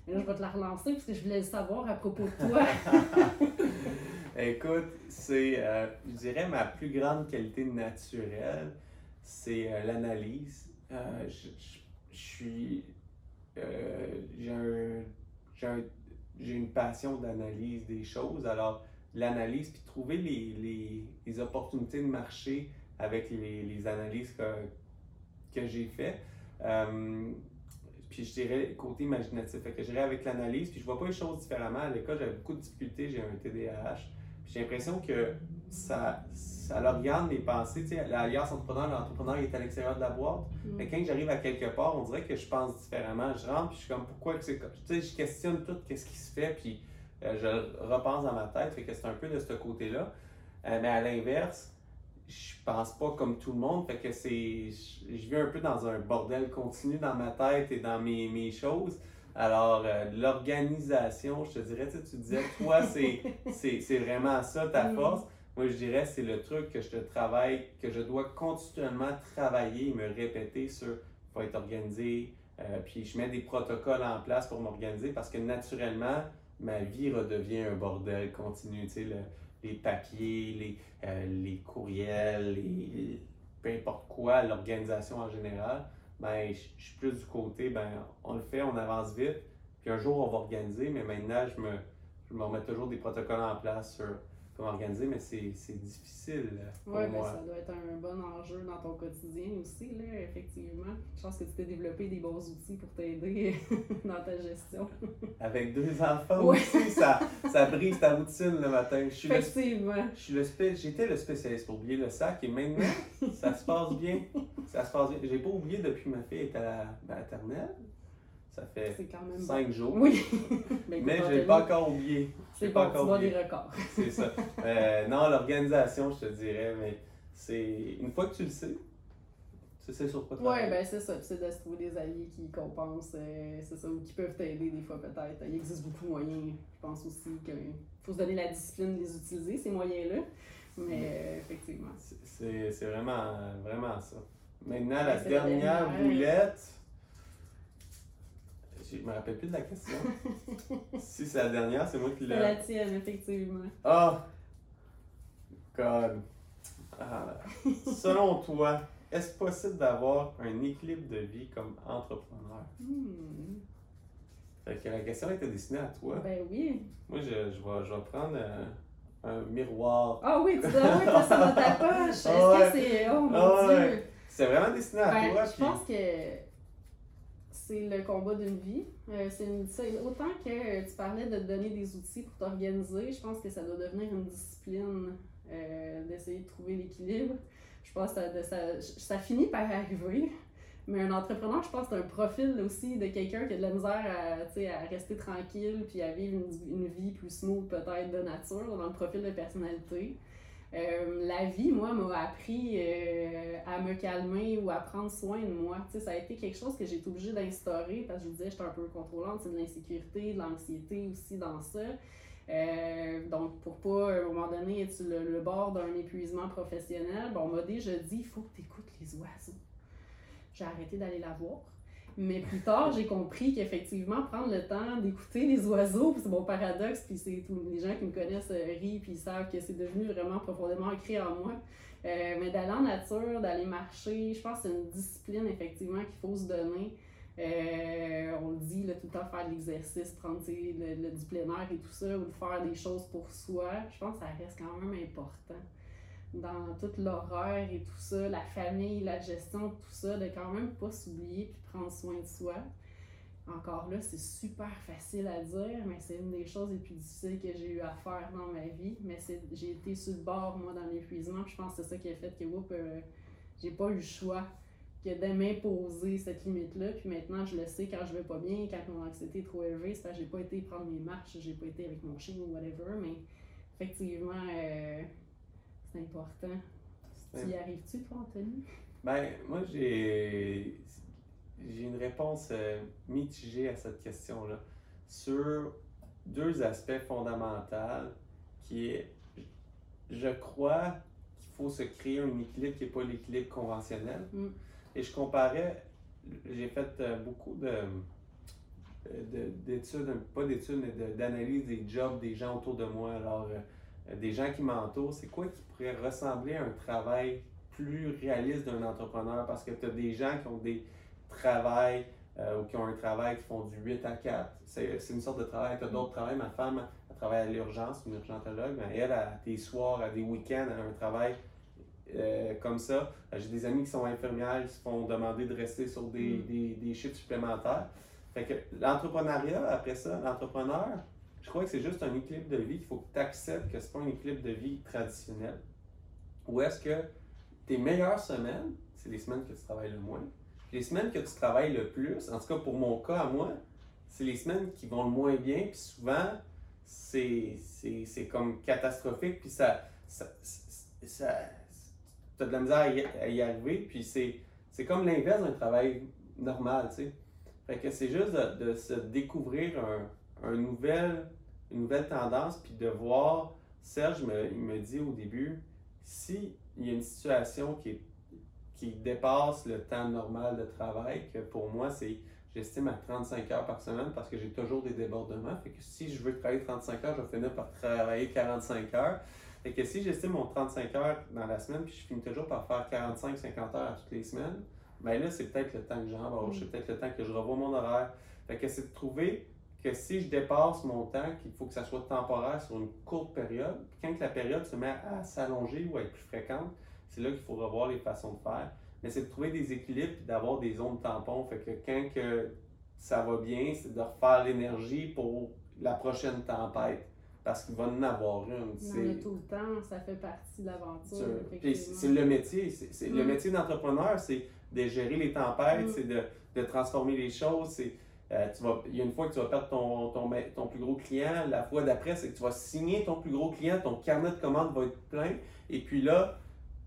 S2: Je vais te la relancer parce que je voulais le savoir à propos de toi.
S1: Écoute, c'est, euh, je dirais, ma plus grande qualité naturelle, c'est euh, l'analyse. Euh, je, je- suis. j'ai j'ai un- j'ai une passion d'analyse des choses. Alors, l'analyse, puis trouver les, les, opportunités de marché avec les, les analyses que, que j'ai fait. Puis je dirais côté imaginatif. Fait que je dirais avec l'analyse, puis je vois pas les choses différemment. À l'école, j'avais beaucoup de difficultés, j'ai un TDAH. Puis j'ai l'impression que ça, ça leur regarde mes pensées. Tu sais, l'alliance entrepreneur, l'entrepreneur il est à l'extérieur de la boîte. Mais quand j'arrive à quelque part, on dirait que je pense différemment. Je rentre, puis je suis comme, pourquoi que c'est comme. Tu sais, je questionne tout, qu'est-ce qui se fait, puis euh, je repense dans ma tête. Fait que c'est un peu de ce côté-là. Euh, mais à l'inverse, je pense pas comme tout le monde. Fait que c'est. Je vis un peu dans un bordel continu dans ma tête et dans mes, mes choses. Alors, euh, l'organisation, je te dirais, tu sais, tu disais, toi, c'est, c'est, c'est vraiment ça ta
S2: Mm.
S1: force. Moi, je dirais, c'est le truc que je te travaille, que je dois continuellement travailler et me répéter sur faut être organisé. euh, puis je mets des protocoles en place pour m'organiser parce que naturellement, ma vie redevient un bordel continu. Tu sais, le- les papiers, les, euh, les courriels, les, peu importe quoi, l'organisation en général. Ben, je suis plus du côté, ben, on le fait, on avance vite. Puis un jour, on va organiser, mais maintenant, je me, je me remets toujours des protocoles en place sur comment organiser, mais c'est difficile
S2: Oui, mais
S1: moi.
S2: ça doit être un bon enjeu dans ton quotidien aussi, là, effectivement. Je pense que tu t'es développé des bons outils pour t'aider dans ta gestion.
S1: Avec deux enfants
S2: Ouais.
S1: aussi, ça, ça brise ta routine le matin. Je suis le,
S2: Effectivement.
S1: le J'étais le spécialiste pour oublier le sac et maintenant, ça se passe bien. Ça se passe bien. J'ai pas oublié depuis que ma fille est à la maternelle. Ça fait
S2: bon.
S1: cinq jours.
S2: Oui. Ben,
S1: Mais je
S2: Anthony,
S1: pas encore oublié.
S2: C'est
S1: pas
S2: bon, tu
S1: encore oublié.
S2: des records.
S1: C'est ça. Euh, non, l'organisation, je te dirais, mais c'est. Une fois que tu le sais, tu sais sur quoi
S2: Oui, ben c'est ça. C'est de se trouver des alliés qui compensent, euh, c'est ça, ou qui peuvent t'aider des fois peut-être. Il existe beaucoup de moyens. Je pense aussi qu'il faut se donner la discipline de les utiliser, ces moyens-là. Mais euh, effectivement.
S1: C'est- vraiment, vraiment ça. Maintenant, la dernière. boulette. Je me rappelle plus de la question. si c'est la dernière, c'est moi qui
S2: C'est la
S1: l'ai.
S2: tienne, effectivement.
S1: Ah! God. Ah. Selon toi, est-ce possible d'avoir un équilibre de vie comme entrepreneur?
S2: Hmm.
S1: Fait que la question était destinée à toi.
S2: Ben oui.
S1: Moi, je, je, vais, je vais prendre euh, un miroir.
S2: Ah oui, tu dois oui, ça dans ta poche. Est-ce que c'est. Oh mon Dieu!
S1: C'est vraiment destiné à
S2: Ben,
S1: toi.
S2: je
S1: puis-
S2: pense que c'est le combat d'une vie. Euh, c'est autant que tu parlais de te donner des outils pour t'organiser, je pense que ça doit devenir une discipline euh, d'essayer de trouver l'équilibre. Je pense que ça, ça, ça finit par arriver. Mais un entrepreneur, je pense que c'est un profil aussi de quelqu'un qui a de la misère à rester tranquille puis à vivre une, une vie plus smooth peut-être de nature dans le profil de personnalité. Euh, la vie, moi, m'a appris euh, à me calmer ou à prendre soin de moi. Tu sais, ça a été quelque chose que j'ai été obligée d'instaurer parce que je vous disais, j'étais un peu contrôlante, c'est de l'insécurité, de l'anxiété aussi dans ça. Euh, donc, pour pas, à un moment donné, être sur le, bord d'un épuisement professionnel, bon, on m'a déjà dit, il faut que tu écoutes les oiseaux. J'ai arrêté d'aller la voir. Mais plus tard, j'ai compris qu'effectivement, prendre le temps d'écouter les oiseaux, c'est mon paradoxe, puis c'est les gens qui me connaissent euh, rient, puis ils savent que c'est devenu vraiment profondément ancré en moi. Euh, mais d'aller en nature, d'aller marcher, je pense que c'est une discipline effectivement qu'il faut se donner. Euh, on le dit tout le temps faire de l'exercice, prendre le, le, et tout ça, ou faire des choses pour soi. Je pense que ça reste quand même important dans toute l'horreur et tout ça, la famille, la gestion, tout ça, de quand même pas s'oublier puis prendre soin de soi. Encore là, c'est super facile à dire, mais c'est une des choses les plus difficiles que j'ai eu à faire dans ma vie. Mais j'ai été sur le bord, moi, dans l'épuisement. Je pense que c'est ça qui a fait que, whoop, euh, j'ai pas eu le choix que de m'imposer cette limite-là. Puis maintenant, je le sais quand je vais pas bien, quand mon anxiété est trop élevée, c'est parce que j'ai pas été prendre mes marches, j'ai pas été avec mon chien ou whatever. Mais effectivement, euh, c'est important. Tu y arrives-tu, toi, Anthony?
S1: Ben, moi, j'ai j'ai une réponse euh, mitigée à cette question-là sur deux aspects fondamentaux qui est, je crois qu'il faut se créer un équilibre qui n'est pas l'équilibre conventionnel. Mm. Et je comparais, j'ai fait euh, beaucoup de d'études, pas d'études, mais d'analyse des jobs des gens autour de moi. Alors, euh, des gens qui m'entourent, c'est quoi qui pourrait ressembler à un travail plus réaliste d'un entrepreneur? Parce que tu as des gens qui ont des travails euh, ou qui ont un travail qui font du 8 à 4. C'est une sorte de travail. Tu as d'autres travails. Ma femme, elle travaille à l'urgence, une urgentologue, mais elle, a des soirs, à des week-ends, elle a un travail euh, comme ça. J'ai des amis qui sont infirmières, qui se font demander de rester sur des, mm. des, des chiffres supplémentaires. Fait que l'entrepreneuriat, après ça, l'entrepreneur, je crois que c'est juste un équilibre de vie qu'il faut que tu acceptes que ce n'est pas un équilibre de vie traditionnel. Ou est-ce que tes meilleures semaines, c'est les semaines que tu travailles le moins. Les semaines que tu travailles le plus, en tout cas pour mon cas à moi, c'est les semaines qui vont le moins bien, puis souvent, c'est comme catastrophique, puis ça, ça, ça tu as de la misère à y, arriver, puis c'est comme l'inverse d'un travail normal, tu sais. Fait que c'est juste de, de, se découvrir un, un nouvel, une nouvelle tendance, puis de voir, Serge me, il me dit au début, si il y a une situation qui, qui dépasse le temps normal de travail, que pour moi, c'est j'estime à 35 heures par semaine parce que j'ai toujours des débordements. Fait que si je veux travailler 35 heures, je vais finir par travailler 45 heures. Fait que si j'estime mon 35 heures dans la semaine, puis je finis toujours par faire 45-50 heures à toutes les semaines, ben là, c'est peut-être le temps que j'en c'est peut-être le temps que je revois mon horaire. Fait que c'est de trouver que si je dépasse mon temps, qu'il faut que ça soit temporaire sur une courte période, puis quand la période se met à s'allonger ou à être plus fréquente, c'est là qu'il faut revoir les façons de faire. Mais c'est de trouver des équilibres et d'avoir des zones tampons. Fait que quand que ça va bien, c'est de refaire l'énergie pour la prochaine tempête. Parce qu'il va en avoir une.
S2: C'est tout le temps, ça fait partie de l'aventure.
S1: C'est le métier. C'est, Le mm. métier d'entrepreneur, c'est de gérer les tempêtes, mm. c'est de, de, transformer les choses, c'est euh, il y a une fois que tu vas perdre ton, ton, plus gros client, la fois d'après, c'est que tu vas signer ton plus gros client, ton carnet de commandes va être plein, et puis là,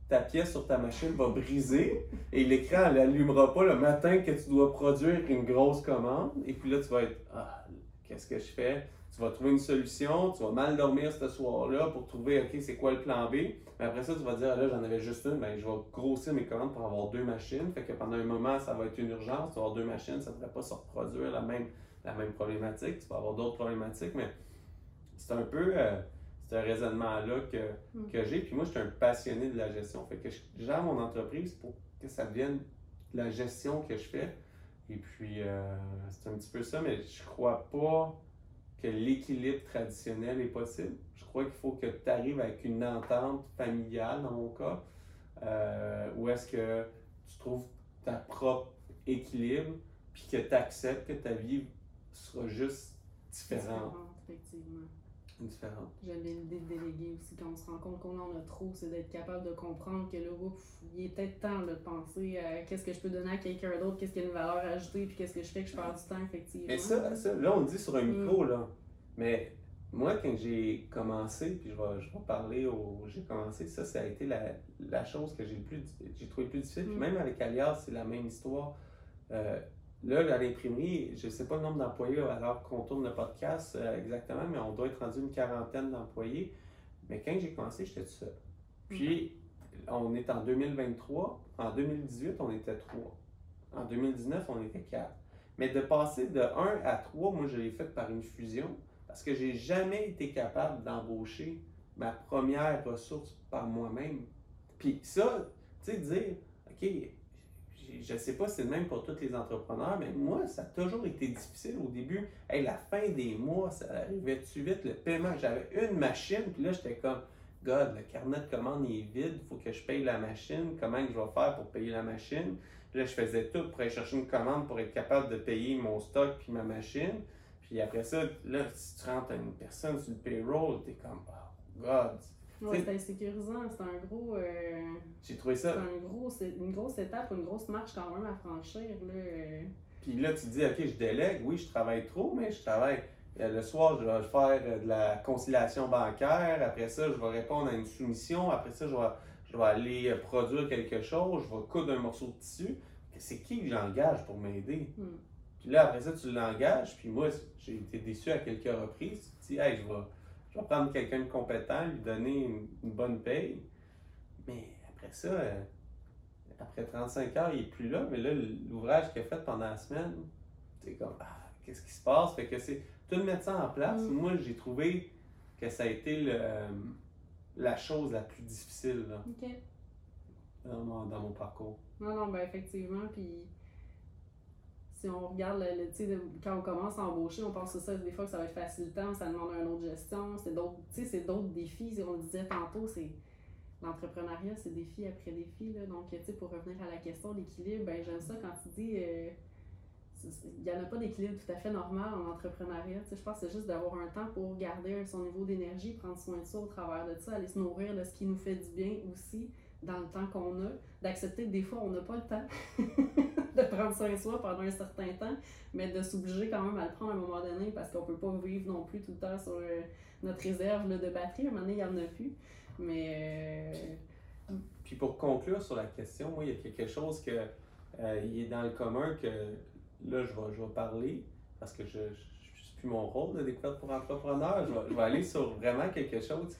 S1: ta pièce sur ta machine va briser et l'écran n'allumera pas le matin que tu dois produire une grosse commande. Et puis là, tu vas être Ah, qu'est-ce que je fais? Tu vas trouver une solution, tu vas mal dormir ce soir-là pour trouver OK, c'est quoi le plan B. Mais après ça, tu vas dire, là, j'en avais juste une, ben, je vais grossir mes commandes pour avoir deux machines. Fait que pendant un moment, ça va être une urgence. Tu vas avoir deux machines, ça ne devrait pas se reproduire la même, la même problématique. Tu vas avoir d'autres problématiques, mais c'est un peu euh, un raisonnement-là que, mm. que j'ai. Puis moi, je suis un passionné de la gestion. Fait que je gère mon entreprise pour que ça devienne la gestion que je fais. Et puis, euh, c'est un petit peu ça, mais je crois pas que l'équilibre traditionnel est possible. Je crois qu'il faut que tu arrives avec une entente familiale, dans mon cas, euh, où est-ce que tu trouves ta propre équilibre, puis que tu acceptes que ta vie sera juste différente. Différente.
S2: J'avais l'idée de déléguer aussi quand on se rend compte qu'on en a trop, c'est d'être capable de comprendre que là, il est peut-être temps de penser à qu'est-ce que je peux donner à quelqu'un d'autre, qu'est-ce qui a une valeur ajoutée, puis qu'est-ce que je fais que je perds du temps, effectivement.
S1: Mais ça, ça là, on le dit sur un micro, mm. là. Mais moi, quand j'ai commencé, puis je vais, je vais parler au. J'ai commencé, ça, ça a été la, la chose que j'ai plus j'ai trouvé plus difficile. Puis mm. même avec Alias, c'est la même histoire. Euh, Là, à l'imprimerie, je ne sais pas le nombre d'employés alors qu'on tourne le podcast euh, exactement, mais on doit être rendu une quarantaine d'employés. Mais quand j'ai commencé, j'étais tout seul. Puis, on est en 2023. En 2018, on était trois. En 2019, on était quatre. Mais de passer de 1 à 3, moi, je l'ai fait par une fusion parce que j'ai jamais été capable d'embaucher ma première ressource par moi-même. Puis ça, tu sais, dire, OK, je ne sais pas si c'est le même pour tous les entrepreneurs, mais moi, ça a toujours été difficile au début. Hey, la fin des mois, ça arrivait-tu vite, le paiement? J'avais une machine, puis là, j'étais comme, God, le carnet de commande est vide, il faut que je paye la machine. Comment je vais faire pour payer la machine? Puis là, je faisais tout pour aller chercher une commande pour être capable de payer mon stock puis ma machine. Puis après ça, là, si tu rentres une personne sur le payroll, t'es comme, oh, God,
S2: Ouais, c'est insécurisant, c'est un gros. Euh,
S1: J'ai trouvé ça.
S2: C'est un gros, une grosse étape, une grosse marche quand même à franchir. Là. Euh.
S1: Puis là, tu dis, OK, je délègue, oui, je travaille trop, mais je travaille. Euh, le soir, je vais faire de la conciliation bancaire. Après ça, je vais répondre à une soumission. Après ça, je vais, je vais aller produire quelque chose. Je vais coudre un morceau de tissu. C'est qui que j'engage pour m'aider? Hmm. Puis là, après ça, tu l'engages. Puis moi, j'ai été déçu à quelques reprises. Tu dis, hey, je vais je vais prendre quelqu'un de compétent, lui donner une, bonne paye. Mais après ça, euh, après 35 heures, il n'est plus là. Mais là, l'ouvrage qu'il a fait pendant la semaine, c'est comme, ah, qu'est-ce qui se passe? Fait que c'est tout mettre ça en place. Mm. Moi, j'ai trouvé que ça a été le, la chose la plus difficile dans, mon, dans, mon, parcours.
S2: Non, non, ben effectivement. Puis si on regarde, le, quand on commence à embaucher, on pense que ça, des fois que ça va être facilitant, ça demande une autre gestion, c'est d'autres, c'est d'autres défis. On le disait tantôt, c'est l'entrepreneuriat, c'est défi après défi. Là. Donc, pour revenir à la question d'équilibre, ben, j'aime ça quand tu dis euh, il n'y en a pas d'équilibre tout à fait normal en entrepreneuriat. je pense que c'est juste d'avoir un temps pour garder son niveau d'énergie, prendre soin de ça au travers de ça, aller se nourrir de ce qui nous fait du bien aussi dans le temps qu'on a, d'accepter que des fois on n'a pas le temps de prendre soin de soi pendant un certain temps, mais de s'obliger quand même à le prendre à un moment donné parce qu'on peut pas vivre non plus tout le temps sur euh, notre réserve de batterie. À un moment donné, il n'y en a plus. Mais.
S1: Euh, Puis pour conclure sur la question, moi, il y a quelque chose que euh, il est dans le commun que là, je vais, je vais parler parce que je, je, suis plus mon rôle de découverte pour entrepreneur. Je vais, je vais aller sur vraiment quelque chose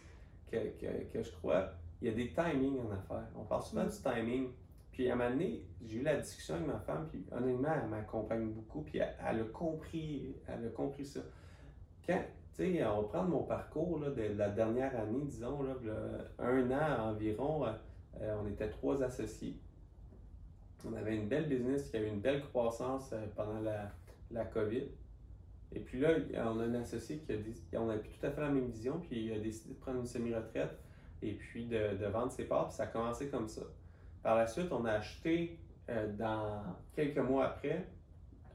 S1: que, que, que je crois il y a des timings en affaires. On parle souvent mm. du timing. Puis à un moment donné, j'ai eu la discussion avec ma femme, puis honnêtement, elle m'accompagne beaucoup, puis elle, a compris, elle a compris ça. Quand, tu sais, on va prendre mon parcours là, de la dernière année, disons, là, un an environ, euh, euh, on était trois associés. On avait une belle business qui avait une belle croissance euh, pendant la, la COVID. Et puis là, on a un associé qui a dit, on n'a plus tout à fait la même vision, puis il a décidé de prendre une semi-retraite et puis de, vendre ses parts. Puis ça a commencé comme ça. Par la suite, on a acheté, euh, dans quelques mois après,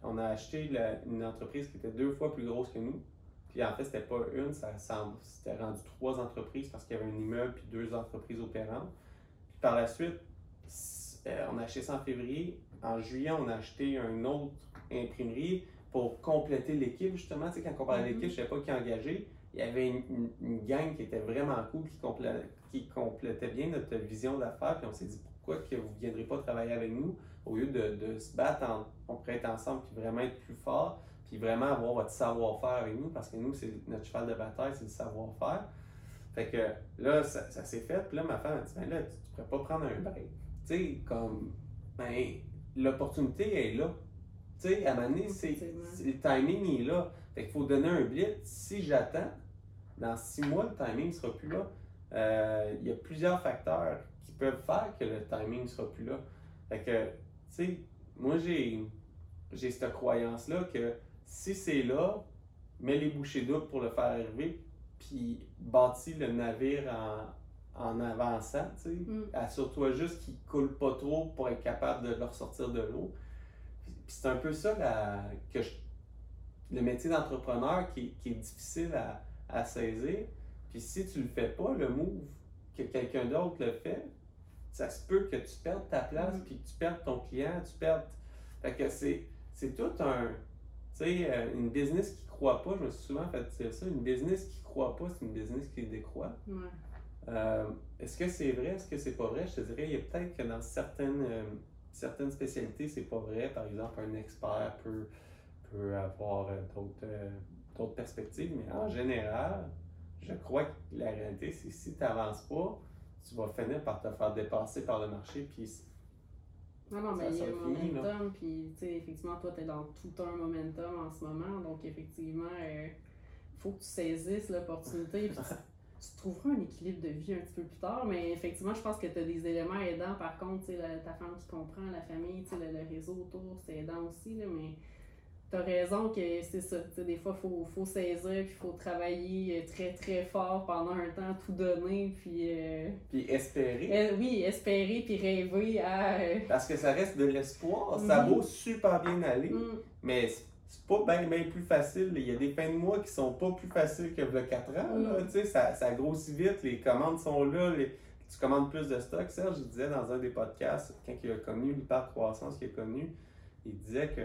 S1: on a acheté une entreprise qui était deux fois plus grosse que nous. Puis en fait, c'était pas une, ça c'était rendu trois entreprises parce qu'il y avait un immeuble puis deux entreprises opérantes. Puis par la suite, euh, on a acheté ça en février. En juillet, on a acheté une autre imprimerie pour compléter l'équipe, justement. Tu sais, quand on parlait d'équipe, mm-hmm. je ne savais pas qui engager il y avait une, gang qui était vraiment cool, qui, complétait, qui complétait bien notre vision d'affaires. Puis on s'est dit pourquoi que vous ne viendrez pas travailler avec nous au lieu de, se battre, on pourrait être ensemble puis vraiment être plus fort, puis vraiment avoir votre savoir-faire avec nous, parce que nous, c'est notre cheval de bataille, c'est le savoir-faire. Fait que là, ça, s'est fait. Puis là, ma femme a dit, ben là, tu, ne pourrais pas prendre un break. Tu sais, comme, ben, l'opportunité est là. Tu sais, à un moment donné, c'est, le timing est là. Fait qu'il faut donner un blitz. Si j'attends, dans six mois, le timing ne sera plus là. Euh, il y a plusieurs facteurs qui peuvent faire que le timing ne sera plus là. Fait que, tu sais, moi, j'ai, j'ai cette croyance-là que si c'est là, mets les bouchées doubles pour le faire arriver, puis bâtis le navire en, en avançant, tu sais. Mm. Assure-toi juste qu'il ne coule pas trop pour être capable de le ressortir de l'eau. Puis, c'est un peu ça que le métier d'entrepreneur qui, qui est difficile à, à saisir. Puis si tu le fais pas, le move, que quelqu'un d'autre le fait, ça se peut que tu perdes ta place, mm. puis que tu perdes ton client, tu perds. Fait que c'est, c'est tout un. Tu sais, euh, une business qui croit pas, je me suis souvent fait dire ça, une business qui croit pas, c'est une business qui décroît. Euh, est-ce que c'est vrai, est-ce que c'est pas vrai? Je te dirais, il y a peut-être que dans certaines, euh, certaines spécialités, c'est pas vrai. Par exemple, un expert peut, peut avoir d'autres d'autres perspectives, mais en général, je crois que la réalité, c'est que si tu n'avances pas, tu vas finir par te faire dépasser par le marché, puis
S2: Non, non, mais il y a un momentum, puis tu sais, effectivement, toi, tu es dans tout un momentum en ce moment, donc effectivement, il faut que tu saisisses l'opportunité, puis tu, tu trouveras un équilibre de vie un petit peu plus tard, mais effectivement, je pense que tu as des éléments aidants, par contre, la- ta femme qui comprend, la famille, le, le réseau autour, c'est aidant aussi, là, mais tu as raison que c'est ça, tu sais, des fois, il faut, faut saisir, puis il faut travailler euh, très, très fort pendant un temps, tout donner, puis... euh,
S1: Puis espérer.
S2: euh, oui, espérer, puis rêver à... euh,
S1: Parce que ça reste de l'espoir. Ça
S2: Mhm.
S1: vaut super bien aller.
S2: mm,
S1: Mais c'est pas bien bien plus facile. Il y a des fins de mois qui sont pas plus faciles que le 4 ans. là.
S2: Mm.
S1: Ça, ça grossit vite, les commandes sont là, les- tu commandes plus de stock. Serge, il disait dans un des podcasts, quand il a connu l'hyper-croissance qu'il a connu, il disait que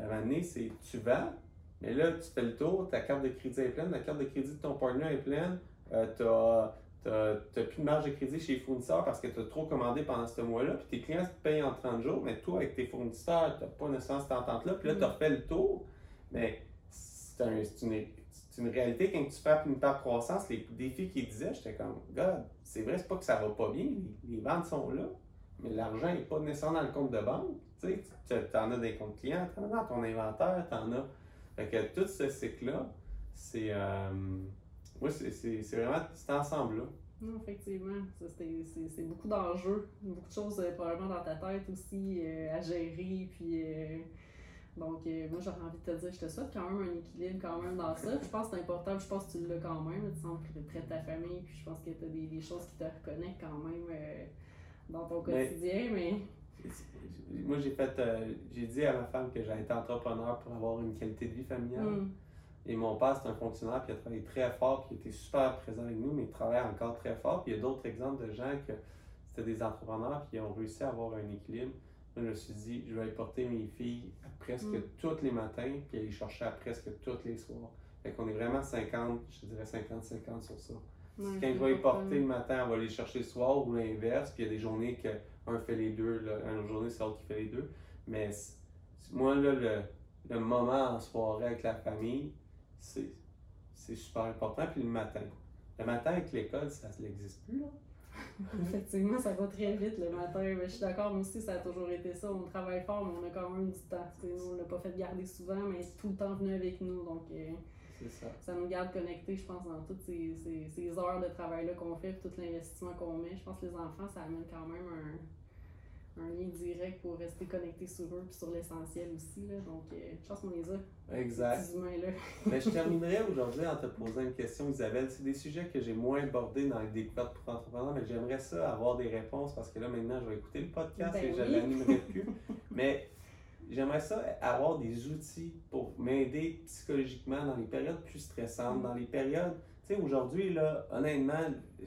S1: à un moment donné, c'est tu vends, mais là, tu fais le tour, ta carte de crédit est pleine, la carte de crédit de ton partenaire est pleine, euh, t'as t'as plus de marge de crédit chez les fournisseurs parce que tu as trop commandé pendant ce mois-là, puis tes clients te payent en 30 jours, mais toi, avec tes fournisseurs, tu n'as pas nécessairement cette entente-là, puis là, tu as refait le tour, mais c'est un- une, une réalité quand tu fais une part croissance, les défis qu'il disait, j'étais comme, God, c'est vrai, c'est pas que ça va pas bien, les, les ventes sont là, mais l'argent n'est pas nécessairement dans le compte de banque. Tu sais, tu en as des comptes clients, tu en as dans ton inventaire, tu en as. Fait que tout ce cycle-là, c'est. Euh, oui, c'est- vraiment cet ensemble-là.
S2: Non, effectivement. C'est beaucoup d'enjeux, beaucoup de choses euh, probablement dans ta tête aussi euh, à gérer. Puis, euh, donc, moi, j'aurais envie de te dire, je te souhaite quand même un équilibre quand même dans ça. Je pense que c'est important, je pense que tu l'as quand même. Tu sens près de ta famille, puis je pense que tu as des, des choses qui te reconnectent quand même dans ton
S1: Mais-
S2: quotidien. Mais,
S1: Moi, j'ai fait. euh, j'ai dit à ma femme que j'allais être entrepreneur pour avoir une qualité de vie familiale.
S2: Hum,
S1: Et mon père, c'est un fonctionnaire, il a travaillé très fort, il était super présent avec nous, mais il travaille encore très fort. Puis il y a d'autres exemples de gens que c'était des entrepreneurs, ils ont réussi à avoir un équilibre. Moi, je me suis dit, je vais aller porter mes filles presque
S2: Mm.
S1: tous les matins, puis aller chercher à presque tous les soirs. Fait qu'on est vraiment 50, je dirais 50-50 sur ça.
S2: ouais,
S1: Quand je vais les porter le matin, on va les chercher le soir ou l'inverse. Puis il y a des journées que un fait les deux, là, une journée c'est l'autre qui fait les deux. Mais moi, là, le, le moment en soirée avec la famille, c'est c'est super important. Puis le matin. Le matin avec l'école, ça n'existe plus. Là.
S2: Effectivement, ça va très vite le matin. Mais je suis d'accord, moi aussi, ça a toujours été ça. On travaille fort, mais on a quand même du temps. On l'a pas fait garder souvent, mais tout le temps venu avec nous. Donc, euh,
S1: C'est ça.
S2: ça nous garde connectés, je pense, dans toutes ces, ces, ces heures de travail-là qu'on fait, tout l'investissement qu'on met. Je pense que les enfants, ça amène quand même un, un lien direct pour rester connectés sur eux, puis sur l'essentiel aussi. Là. Donc, euh, je pense qu'on les a,
S1: Exact.
S2: ces.
S1: Mais je terminerai aujourd'hui en te posant une question, Isabelle. C'est des sujets que j'ai moins abordés dans les découvertes pour entrepreneurs, mais j'aimerais ça avoir des réponses parce que là, maintenant, je vais écouter le podcast
S2: Ben
S1: et je
S2: oui.
S1: l'animerai plus. mais j'aimerais ça avoir des outils pour m'aider psychologiquement dans les périodes plus stressantes, dans les périodes. Tu sais, aujourd'hui, là, honnêtement,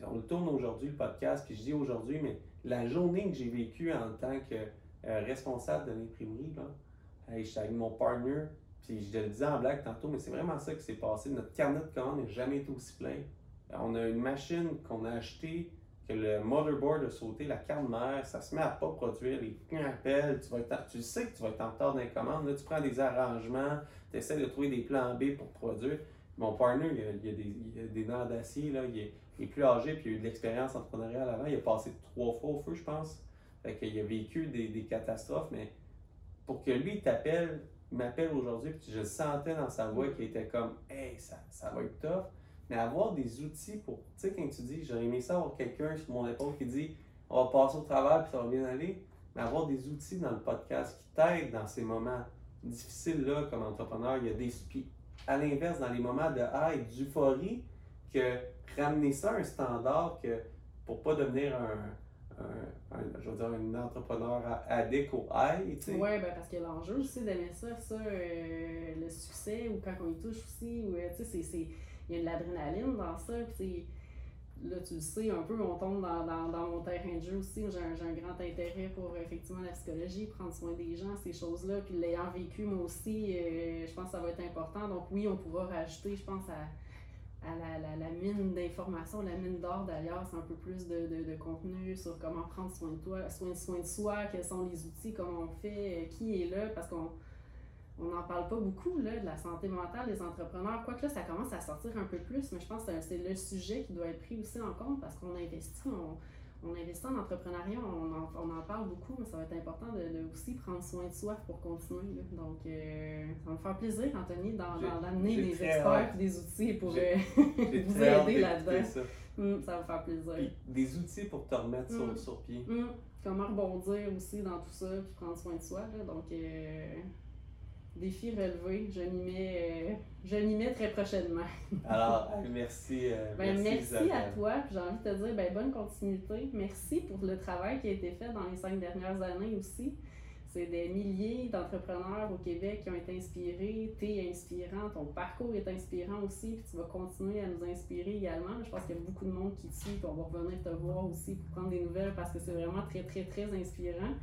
S1: on le tourne aujourd'hui, le podcast, puis je dis aujourd'hui, mais la journée que j'ai vécue en tant que euh, responsable de l'imprimerie, là, hey, j'étais avec mon partner, puis je le disais en blague tantôt, mais c'est vraiment ça qui s'est passé. Notre carnet de commandes n'a jamais été aussi plein. Euh, On a une machine qu'on a achetée, que le motherboard a sauté, la carte mère, ça se met à pas produire, les appellent, tu, vas être tu sais que tu vas être en retard commandes, là, tu prends des arrangements, tu essaies de trouver des plans B pour produire. Mon partner, il a, a des, il dents d'acier, là, il, est, il est plus âgé, puis il a eu de l'expérience entrepreneuriale avant, il a passé trois fois au feu, je pense. Fait qu'il a vécu des, des catastrophes, mais pour que lui t'appelle, il m'appelle aujourd'hui, puis je sentais dans sa voix qu'il était comme Hey, ça, ça va être tough. Mais avoir des outils pour, tu sais, quand tu dis j'aurais aimé ça avoir quelqu'un sur mon épaule qui dit on va passer au travers puis ça va bien aller, mais avoir des outils dans le podcast qui t'aident dans ces moments difficiles-là comme entrepreneur, il y a des. Puis à l'inverse, dans les moments de hype, d'euphorie, que ramener ça à un standard que pour pas devenir un, un, je veux dire, un entrepreneur addict au high, tu sais.
S2: Ouais, ben parce que l'enjeu aussi d'aimer ça, ça, euh, le succès ou quand on y touche aussi, ou, euh, tu sais, il y a de l'adrénaline dans ça, puis là tu le sais un peu, on tombe dans, dans, dans mon terrain de jeu aussi, j'ai un, un grand intérêt pour effectivement la psychologie, prendre soin des gens, ces choses-là, puis l'ayant vécu moi aussi, euh, je pense que ça va être important, donc oui, on pourra rajouter, je pense, à à la, la, mine d'informations, la mine d'or d'ailleurs, c'est un peu plus de, de, contenu sur comment prendre soin de toi, soin, de soi, quels sont les outils, comment on fait, euh, qui est là, parce qu'on on n'en parle pas beaucoup là, de la santé mentale des entrepreneurs. Quoique là, ça commence à sortir un peu plus, mais je pense que c'est- c'est le sujet qui doit être pris aussi en compte parce qu'on investit, on, on investit en entrepreneuriat, on en, on en, parle beaucoup, mais ça va être important de, de, aussi prendre soin de soi pour continuer. Là. Donc, euh, ça va me faire plaisir, Anthony, d'amener des experts et des outils pour euh, vous aider là-dedans. Ça. Ça va me faire plaisir.
S1: Puis, des outils pour te remettre sur, mm. sur, pied.
S2: Mm. Comment rebondir aussi dans tout ça, puis prendre soin de soi. Là. Donc, euh, défi relevé, je m'y mets, euh, mets très prochainement.
S1: Alors, merci. Euh,
S2: ben, merci, à toi. J'ai envie de te dire ben, bonne continuité. Merci pour le travail qui a été fait dans les cinq dernières années aussi. C'est des milliers d'entrepreneurs au Québec qui ont été inspirés. Tu es inspirant, ton parcours est inspirant aussi, puis tu vas continuer à nous inspirer également. Je pense qu'il y a beaucoup de monde qui te suit, puis on va revenir te voir aussi pour prendre des nouvelles parce que c'est vraiment très, très, très inspirant.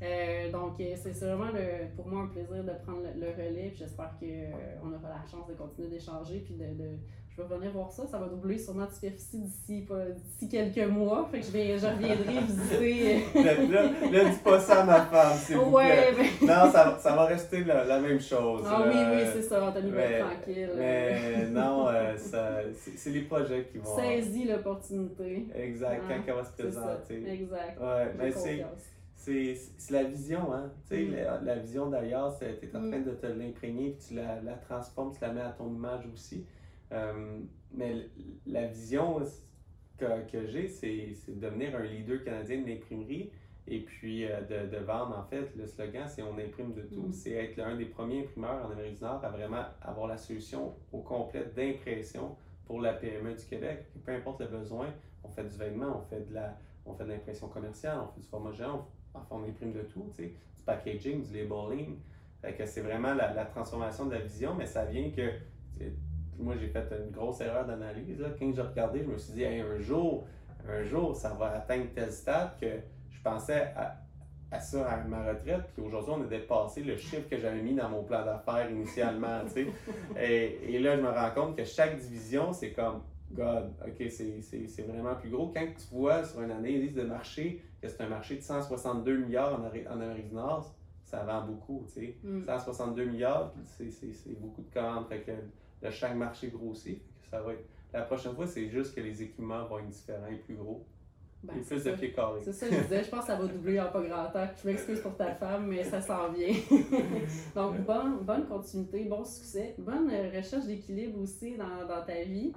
S2: Euh, donc, euh, c'est vraiment le, pour moi un plaisir de prendre le, relais. J'espère qu'on euh, aura la chance de continuer d'échanger. Puis de, de, je vais venir voir ça. Ça va doubler sûrement de superficie d'ici, d'ici quelques mois. Fait que je, vais, je reviendrai visiter.
S1: là, là, dis pas ça à ma femme, s'il vous plaît. Non, ça, ça, va rester la, la même chose.
S2: Ah oui, oui, c'est ça. Anthony être tranquille.
S1: Mais non, c'est les projets qui vont.
S2: Saisis l'opportunité.
S1: Exact, quand elle va se présenter.
S2: Exact.
S1: Ouais, mais c'est c'est la vision, hein. Tu sais, mm. la, vision d'ailleurs, tu es en train mm. de te l'imprégner, puis tu la, la, transformes, tu la mets à ton image aussi. Euh, mais la vision que, que j'ai, c'est de devenir un leader canadien de l'imprimerie et puis euh, de, de, vendre, en fait, le slogan, c'est on imprime de tout. Mm. C'est être l'un des premiers imprimeurs en Amérique du Nord à vraiment avoir la solution au complet d'impression pour la PME du Québec. peu importe le besoin, on fait du vêtement, on fait de la on fait de l'impression commerciale, on fait du format géant, on imprime de tout, tu sais, du packaging, du labeling. Fait que c'est vraiment la, la, transformation de la vision, mais ça vient que. Moi, j'ai fait une grosse erreur d'analyse. Quand j'ai regardé, je me suis dit, un jour, un jour, ça va atteindre tel stade que je pensais à, à ça à ma retraite. Puis aujourd'hui, on a dépassé le chiffre que j'avais mis dans mon plan d'affaires initialement. et, et là, je me rends compte que chaque division, c'est comme God, OK, c'est vraiment plus gros. Quand tu vois sur une analyse de marché que c'est un marché de 162 milliards en, en, Amérique du Nord, ça vend beaucoup, tu sais. 162 mm. milliards, c'est beaucoup de commandes. Fait que chaque marché grossit. ça va être... La prochaine fois, c'est juste que les équipements vont être différents et plus gros.
S2: Ben, et plus de pieds carrés. C'est ça, je disais, je pense que ça va doubler en pas grand temps. Je m'excuse pour ta femme, mais ça s'en vient. Donc, bonne, bonne continuité, bon succès, bonne recherche d'équilibre aussi dans, dans ta vie.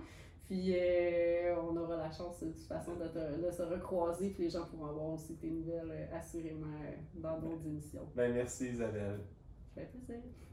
S2: Puis euh, on aura la chance de toute façon de, de, se recroiser, puis les gens pourront avoir aussi tes nouvelles euh, assurément euh, dans d'autres émissions.
S1: Ben merci Isabelle.
S2: Ça fait plaisir.